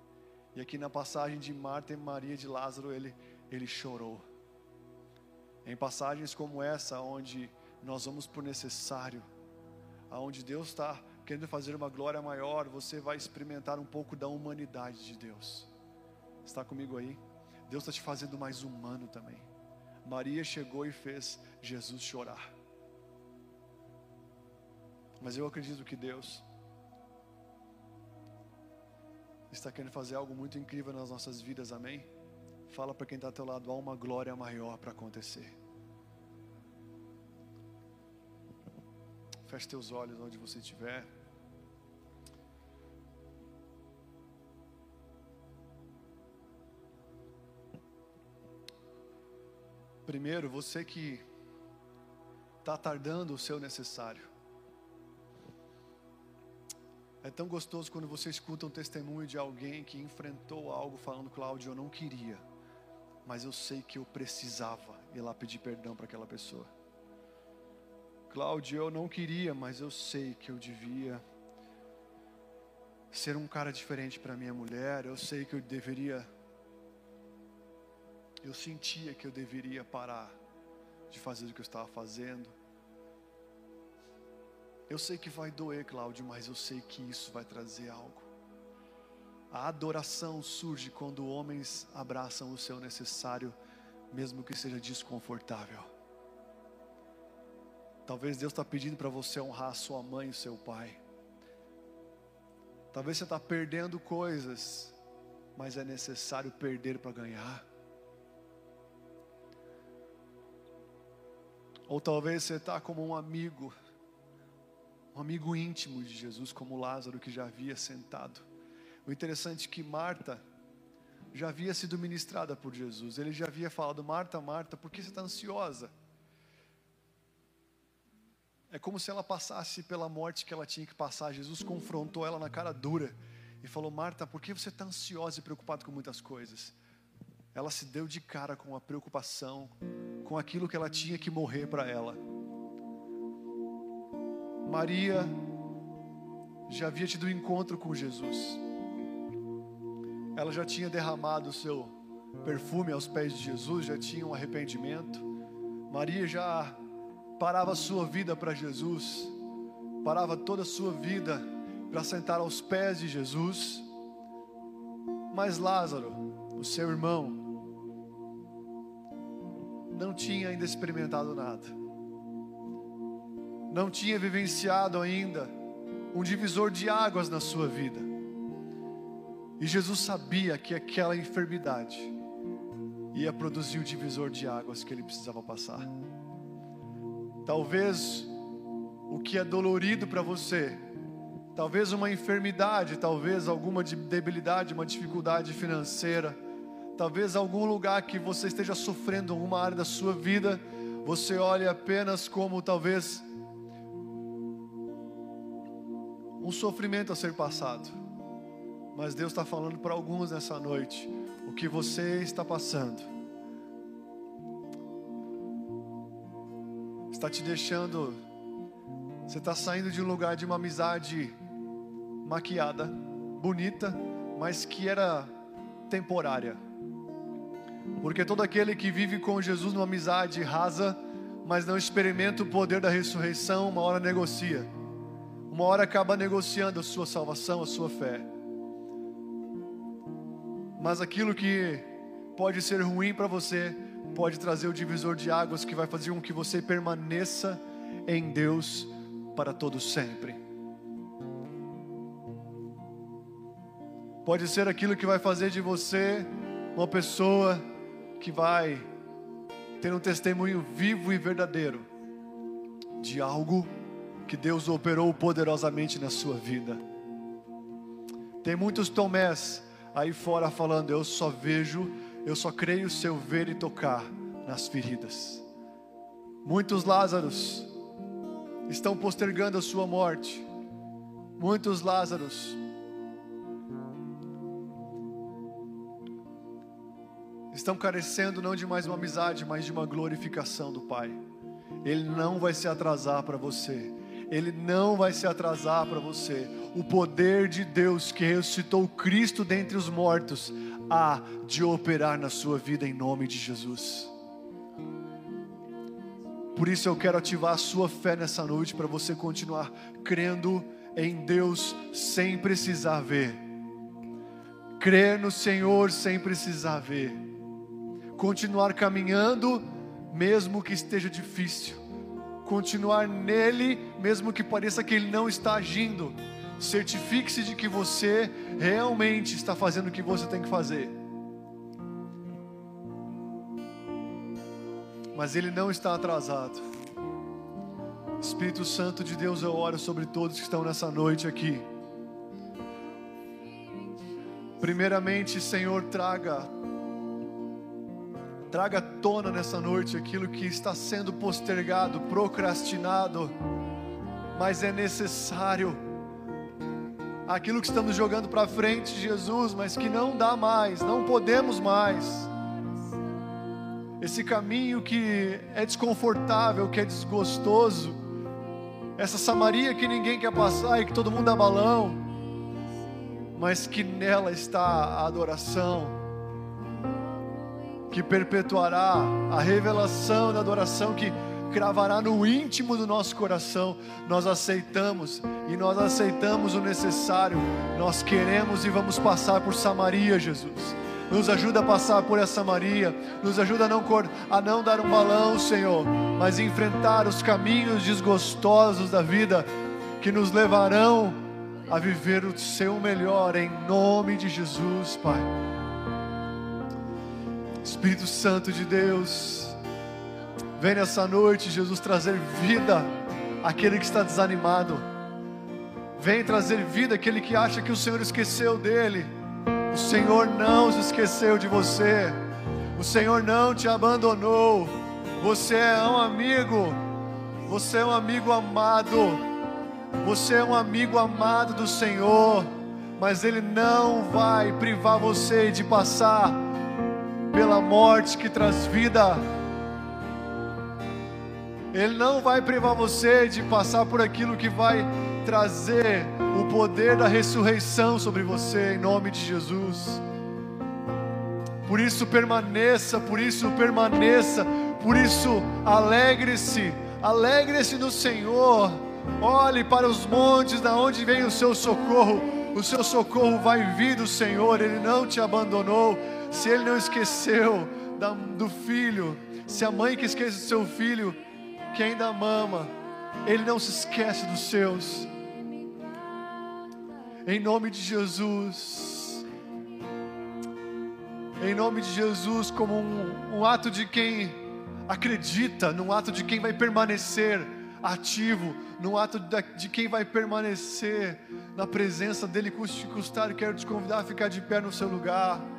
E aqui na passagem de Marta e Maria de Lázaro, ele, ele chorou. Em passagens como essa, onde nós vamos por necessário, aonde Deus está querendo fazer uma glória maior, você vai experimentar um pouco da humanidade de Deus. Está comigo aí? Deus está te fazendo mais humano também. Maria chegou e fez Jesus chorar. Mas eu acredito que Deus está querendo fazer algo muito incrível nas nossas vidas, amém? Fala para quem está ao teu lado, há uma glória maior para acontecer. Feche teus olhos onde você estiver. Primeiro, você que está tardando o seu necessário. É tão gostoso quando você escuta um testemunho de alguém que enfrentou algo falando, Cláudio, eu não queria, mas eu sei que eu precisava ir lá pedir perdão para aquela pessoa. Cláudio, eu não queria, mas eu sei que eu devia ser um cara diferente para minha mulher, eu sei que eu deveria eu sentia que eu deveria parar de fazer o que eu estava fazendo. Eu sei que vai doer, Cláudio, mas eu sei que isso vai trazer algo. A adoração surge quando homens abraçam o seu necessário, mesmo que seja desconfortável. Talvez Deus está pedindo para você honrar sua mãe e seu pai. Talvez você está perdendo coisas, mas é necessário perder para ganhar. Ou talvez você está como um amigo um amigo íntimo de Jesus, como Lázaro, que já havia sentado. O interessante é que Marta já havia sido ministrada por Jesus. Ele já havia falado: Marta, Marta, por que você está ansiosa? É como se ela passasse pela morte que ela tinha que passar. Jesus confrontou ela na cara dura e falou: Marta, por que você está ansiosa e preocupada com muitas coisas? Ela se deu de cara com a preocupação, com aquilo que ela tinha que morrer para ela. Maria já havia tido um encontro com Jesus. Ela já tinha derramado o seu perfume aos pés de Jesus, já tinha um arrependimento. Maria já parava a sua vida para Jesus, parava toda a sua vida para sentar aos pés de Jesus. Mas Lázaro, o seu irmão, não tinha ainda experimentado nada não tinha vivenciado ainda um divisor de águas na sua vida. E Jesus sabia que aquela enfermidade ia produzir o divisor de águas que ele precisava passar. Talvez o que é dolorido para você, talvez uma enfermidade, talvez alguma debilidade, uma dificuldade financeira, talvez algum lugar que você esteja sofrendo alguma área da sua vida, você olha apenas como talvez um sofrimento a ser passado. Mas Deus está falando para alguns nessa noite o que você está passando. Está te deixando. Você está saindo de um lugar de uma amizade maquiada, bonita, mas que era temporária. Porque todo aquele que vive com Jesus numa amizade rasa, mas não experimenta o poder da ressurreição, uma hora negocia. Uma hora acaba negociando a sua salvação, a sua fé. Mas aquilo que pode ser ruim para você, pode trazer o divisor de águas que vai fazer com que você permaneça em Deus para todo sempre. Pode ser aquilo que vai fazer de você uma pessoa que vai ter um testemunho vivo e verdadeiro de algo que Deus operou poderosamente na sua vida. Tem muitos Tomés aí fora falando: Eu só vejo, eu só creio se eu ver e tocar nas feridas. Muitos Lázaros estão postergando a sua morte. Muitos Lázaros estão carecendo não de mais uma amizade, mas de uma glorificação do Pai. Ele não vai se atrasar para você. Ele não vai se atrasar para você o poder de Deus que ressuscitou Cristo dentre os mortos há de operar na sua vida em nome de Jesus. Por isso eu quero ativar a sua fé nessa noite para você continuar crendo em Deus sem precisar ver. Crer no Senhor sem precisar ver. Continuar caminhando mesmo que esteja difícil. Continuar nele mesmo que pareça que ele não está agindo certifique-se de que você realmente está fazendo o que você tem que fazer. Mas Ele não está atrasado. Espírito Santo de Deus, eu oro sobre todos que estão nessa noite aqui. Primeiramente, Senhor, traga traga à tona nessa noite aquilo que está sendo postergado, procrastinado, mas é necessário. Aquilo que estamos jogando para frente, Jesus, mas que não dá mais, não podemos mais. Esse caminho que é desconfortável, que é desgostoso, essa Samaria que ninguém quer passar e que todo mundo dá balão, mas que nela está a adoração, que perpetuará a revelação da adoração que cravará no íntimo do nosso coração. Nós aceitamos e nós aceitamos o necessário. Nós queremos e vamos passar por Samaria, Jesus. Nos ajuda a passar por essa Maria, nos ajuda a não, a não dar um balão, Senhor, mas enfrentar os caminhos desgostosos da vida que nos levarão a viver o seu melhor, em nome de Jesus, Pai. Espírito Santo de Deus, Vem nessa noite, Jesus, trazer vida àquele que está desanimado. Vem trazer vida àquele que acha que o Senhor esqueceu dele. O Senhor não se esqueceu de você. O Senhor não te abandonou. Você é um amigo. Você é um amigo amado. Você é um amigo amado do Senhor. Mas Ele não vai privar você de passar pela morte que traz vida ele não vai privar você de passar por aquilo que vai trazer o poder da ressurreição sobre você, em nome de Jesus. Por isso permaneça, por isso permaneça, por isso alegre-se, alegre-se no Senhor. Olhe para os montes, da onde vem o seu socorro. O seu socorro vai vir do Senhor, Ele não te abandonou. Se Ele não esqueceu do filho, se a mãe que esquece do seu filho, que ainda mama, Ele não se esquece dos seus. Em nome de Jesus. Em nome de Jesus, como um, um ato de quem acredita, num ato de quem vai permanecer ativo, num ato de quem vai permanecer na presença dele, custe custar. Quero te convidar a ficar de pé no seu lugar.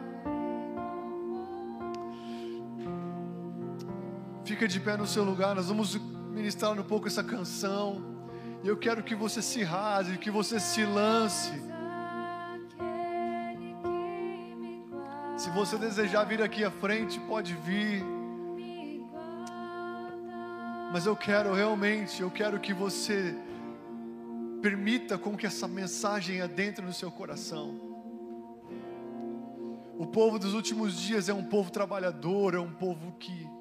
Fica de pé no seu lugar, nós vamos ministrar um pouco essa canção. E eu quero que você se rase, que você se lance. Se você desejar vir aqui à frente, pode vir. Mas eu quero realmente, eu quero que você permita com que essa mensagem adentre no seu coração. O povo dos últimos dias é um povo trabalhador, é um povo que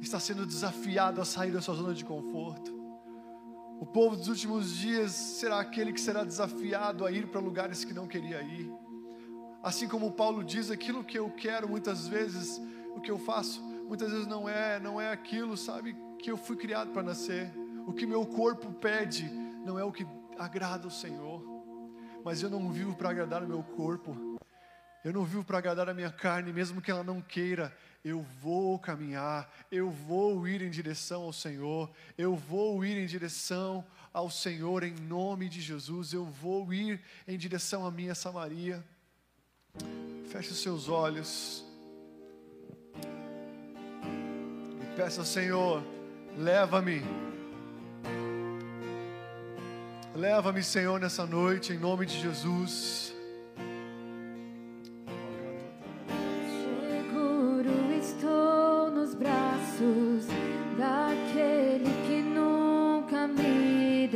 está sendo desafiado a sair da sua zona de conforto. O povo dos últimos dias será aquele que será desafiado a ir para lugares que não queria ir. Assim como Paulo diz, aquilo que eu quero muitas vezes, o que eu faço, muitas vezes não é, não é aquilo, sabe, que eu fui criado para nascer. O que meu corpo pede não é o que agrada o Senhor. Mas eu não vivo para agradar o meu corpo. Eu não vivo para agradar a minha carne, mesmo que ela não queira eu vou caminhar, eu vou ir em direção ao Senhor, eu vou ir em direção ao Senhor em nome de Jesus, eu vou ir em direção à minha Samaria. Feche os seus olhos e peça ao Senhor, leva-me. Leva-me, Senhor, nessa noite, em nome de Jesus.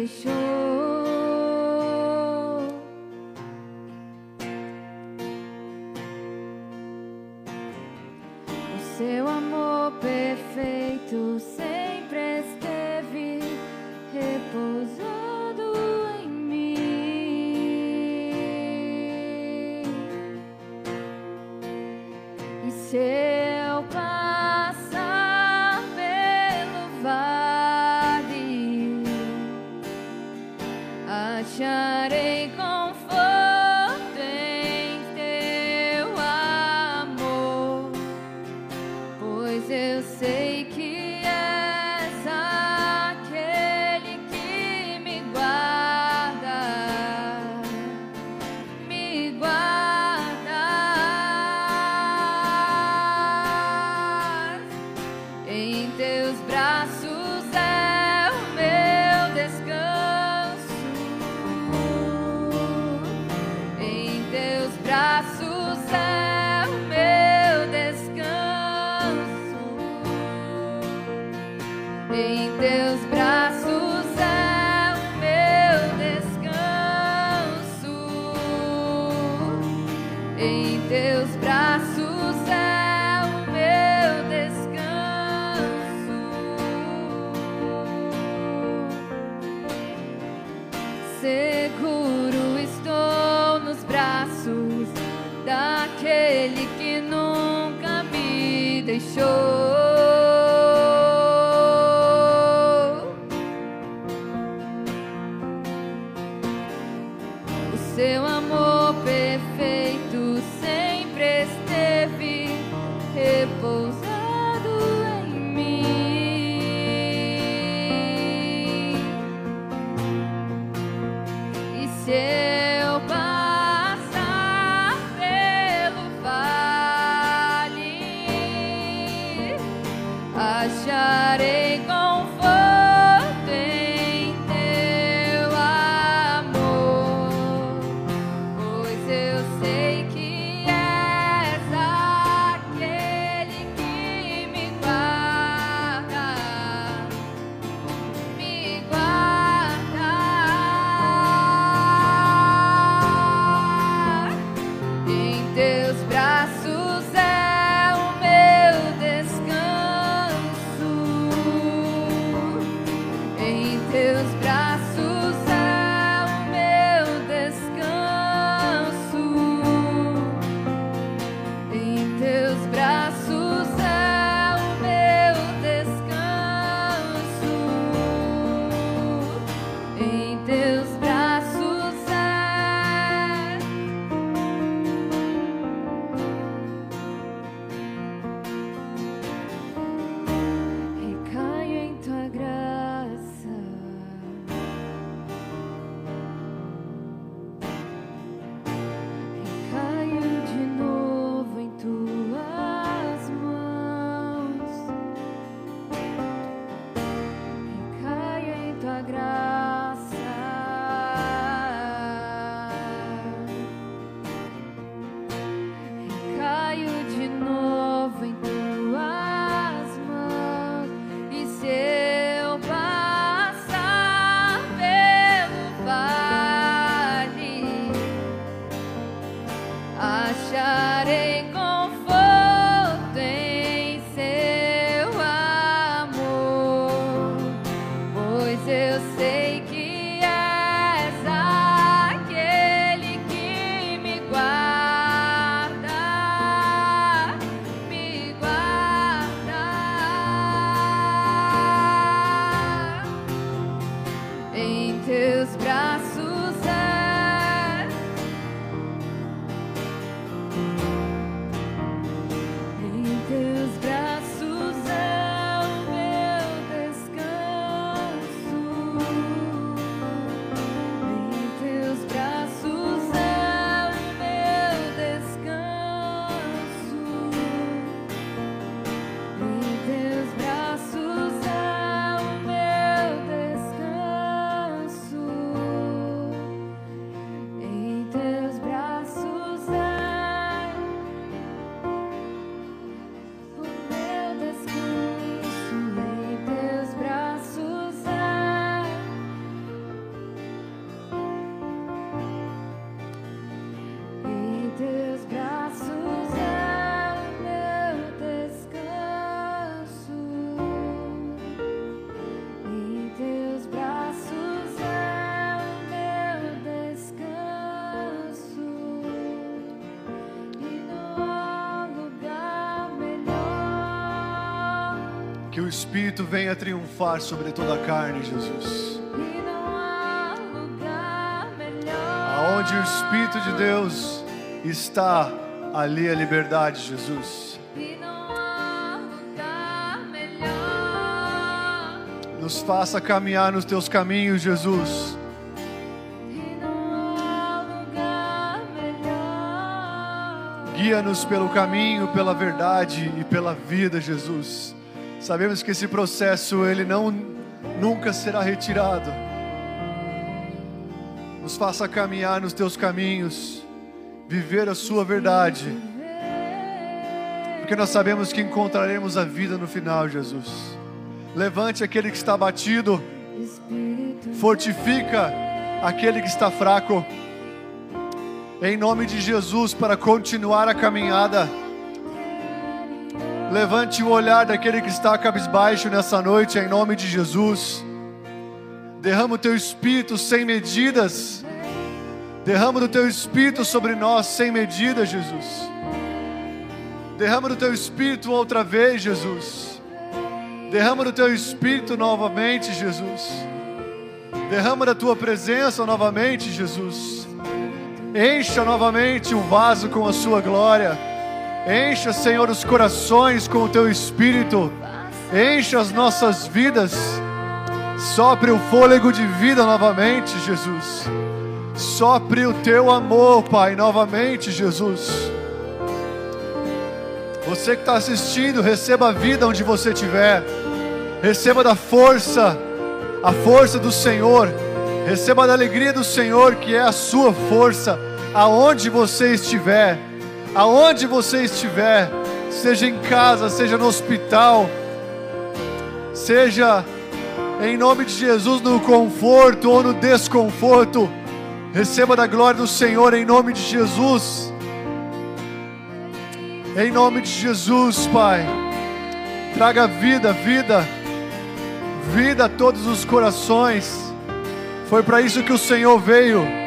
Show. Yeah. Espírito venha triunfar sobre toda a carne, Jesus. Aonde o Espírito de Deus está, ali a liberdade, Jesus. Nos faça caminhar nos teus caminhos, Jesus. Guia-nos pelo caminho, pela verdade e pela vida, Jesus. Sabemos que esse processo ele não nunca será retirado. Nos faça caminhar nos teus caminhos, viver a sua verdade, porque nós sabemos que encontraremos a vida no final, Jesus. Levante aquele que está batido, fortifica aquele que está fraco. Em nome de Jesus, para continuar a caminhada. Levante o olhar daquele que está cabisbaixo nessa noite, em nome de Jesus. Derrama o teu espírito sem medidas. Derrama do teu espírito sobre nós sem medida, Jesus. Derrama do teu espírito outra vez, Jesus. Derrama do teu espírito novamente, Jesus. Derrama da tua presença novamente, Jesus. Encha novamente o vaso com a sua glória. Encha, Senhor, os corações com o teu espírito. Encha as nossas vidas. Sopre o fôlego de vida novamente, Jesus. Sopre o teu amor, Pai, novamente, Jesus. Você que está assistindo, receba a vida onde você estiver. Receba da força, a força do Senhor. Receba da alegria do Senhor, que é a sua força, aonde você estiver. Aonde você estiver, seja em casa, seja no hospital, seja em nome de Jesus no conforto ou no desconforto, receba da glória do Senhor em nome de Jesus. Em nome de Jesus, Pai. Traga vida, vida, vida a todos os corações. Foi para isso que o Senhor veio.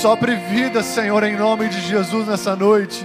Sopre vida, Senhor, em nome de Jesus nessa noite.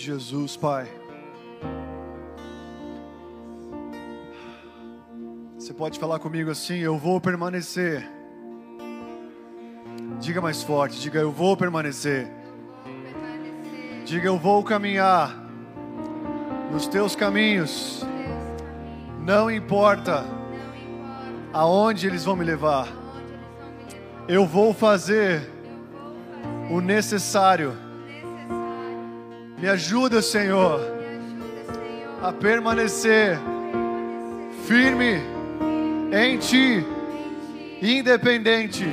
De Jesus, Pai. Você pode falar comigo assim: Eu vou permanecer. Diga mais forte, diga eu vou permanecer. Diga eu vou caminhar nos teus caminhos. Não importa aonde eles vão me levar. Eu vou fazer o necessário. Me ajuda, Senhor, a permanecer firme em Ti, independente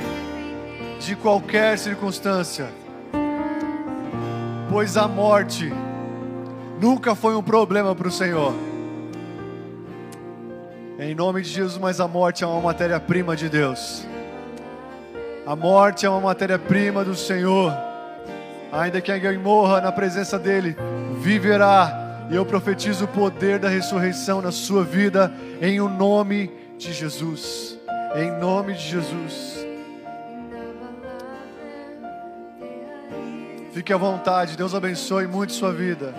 de qualquer circunstância, pois a morte nunca foi um problema para o Senhor. Em nome de Jesus, mas a morte é uma matéria-prima de Deus. A morte é uma matéria-prima do Senhor. Ainda que alguém morra na presença dele, viverá. E eu profetizo o poder da ressurreição na sua vida, em o nome de Jesus. Em nome de Jesus. Fique à vontade, Deus abençoe muito sua vida.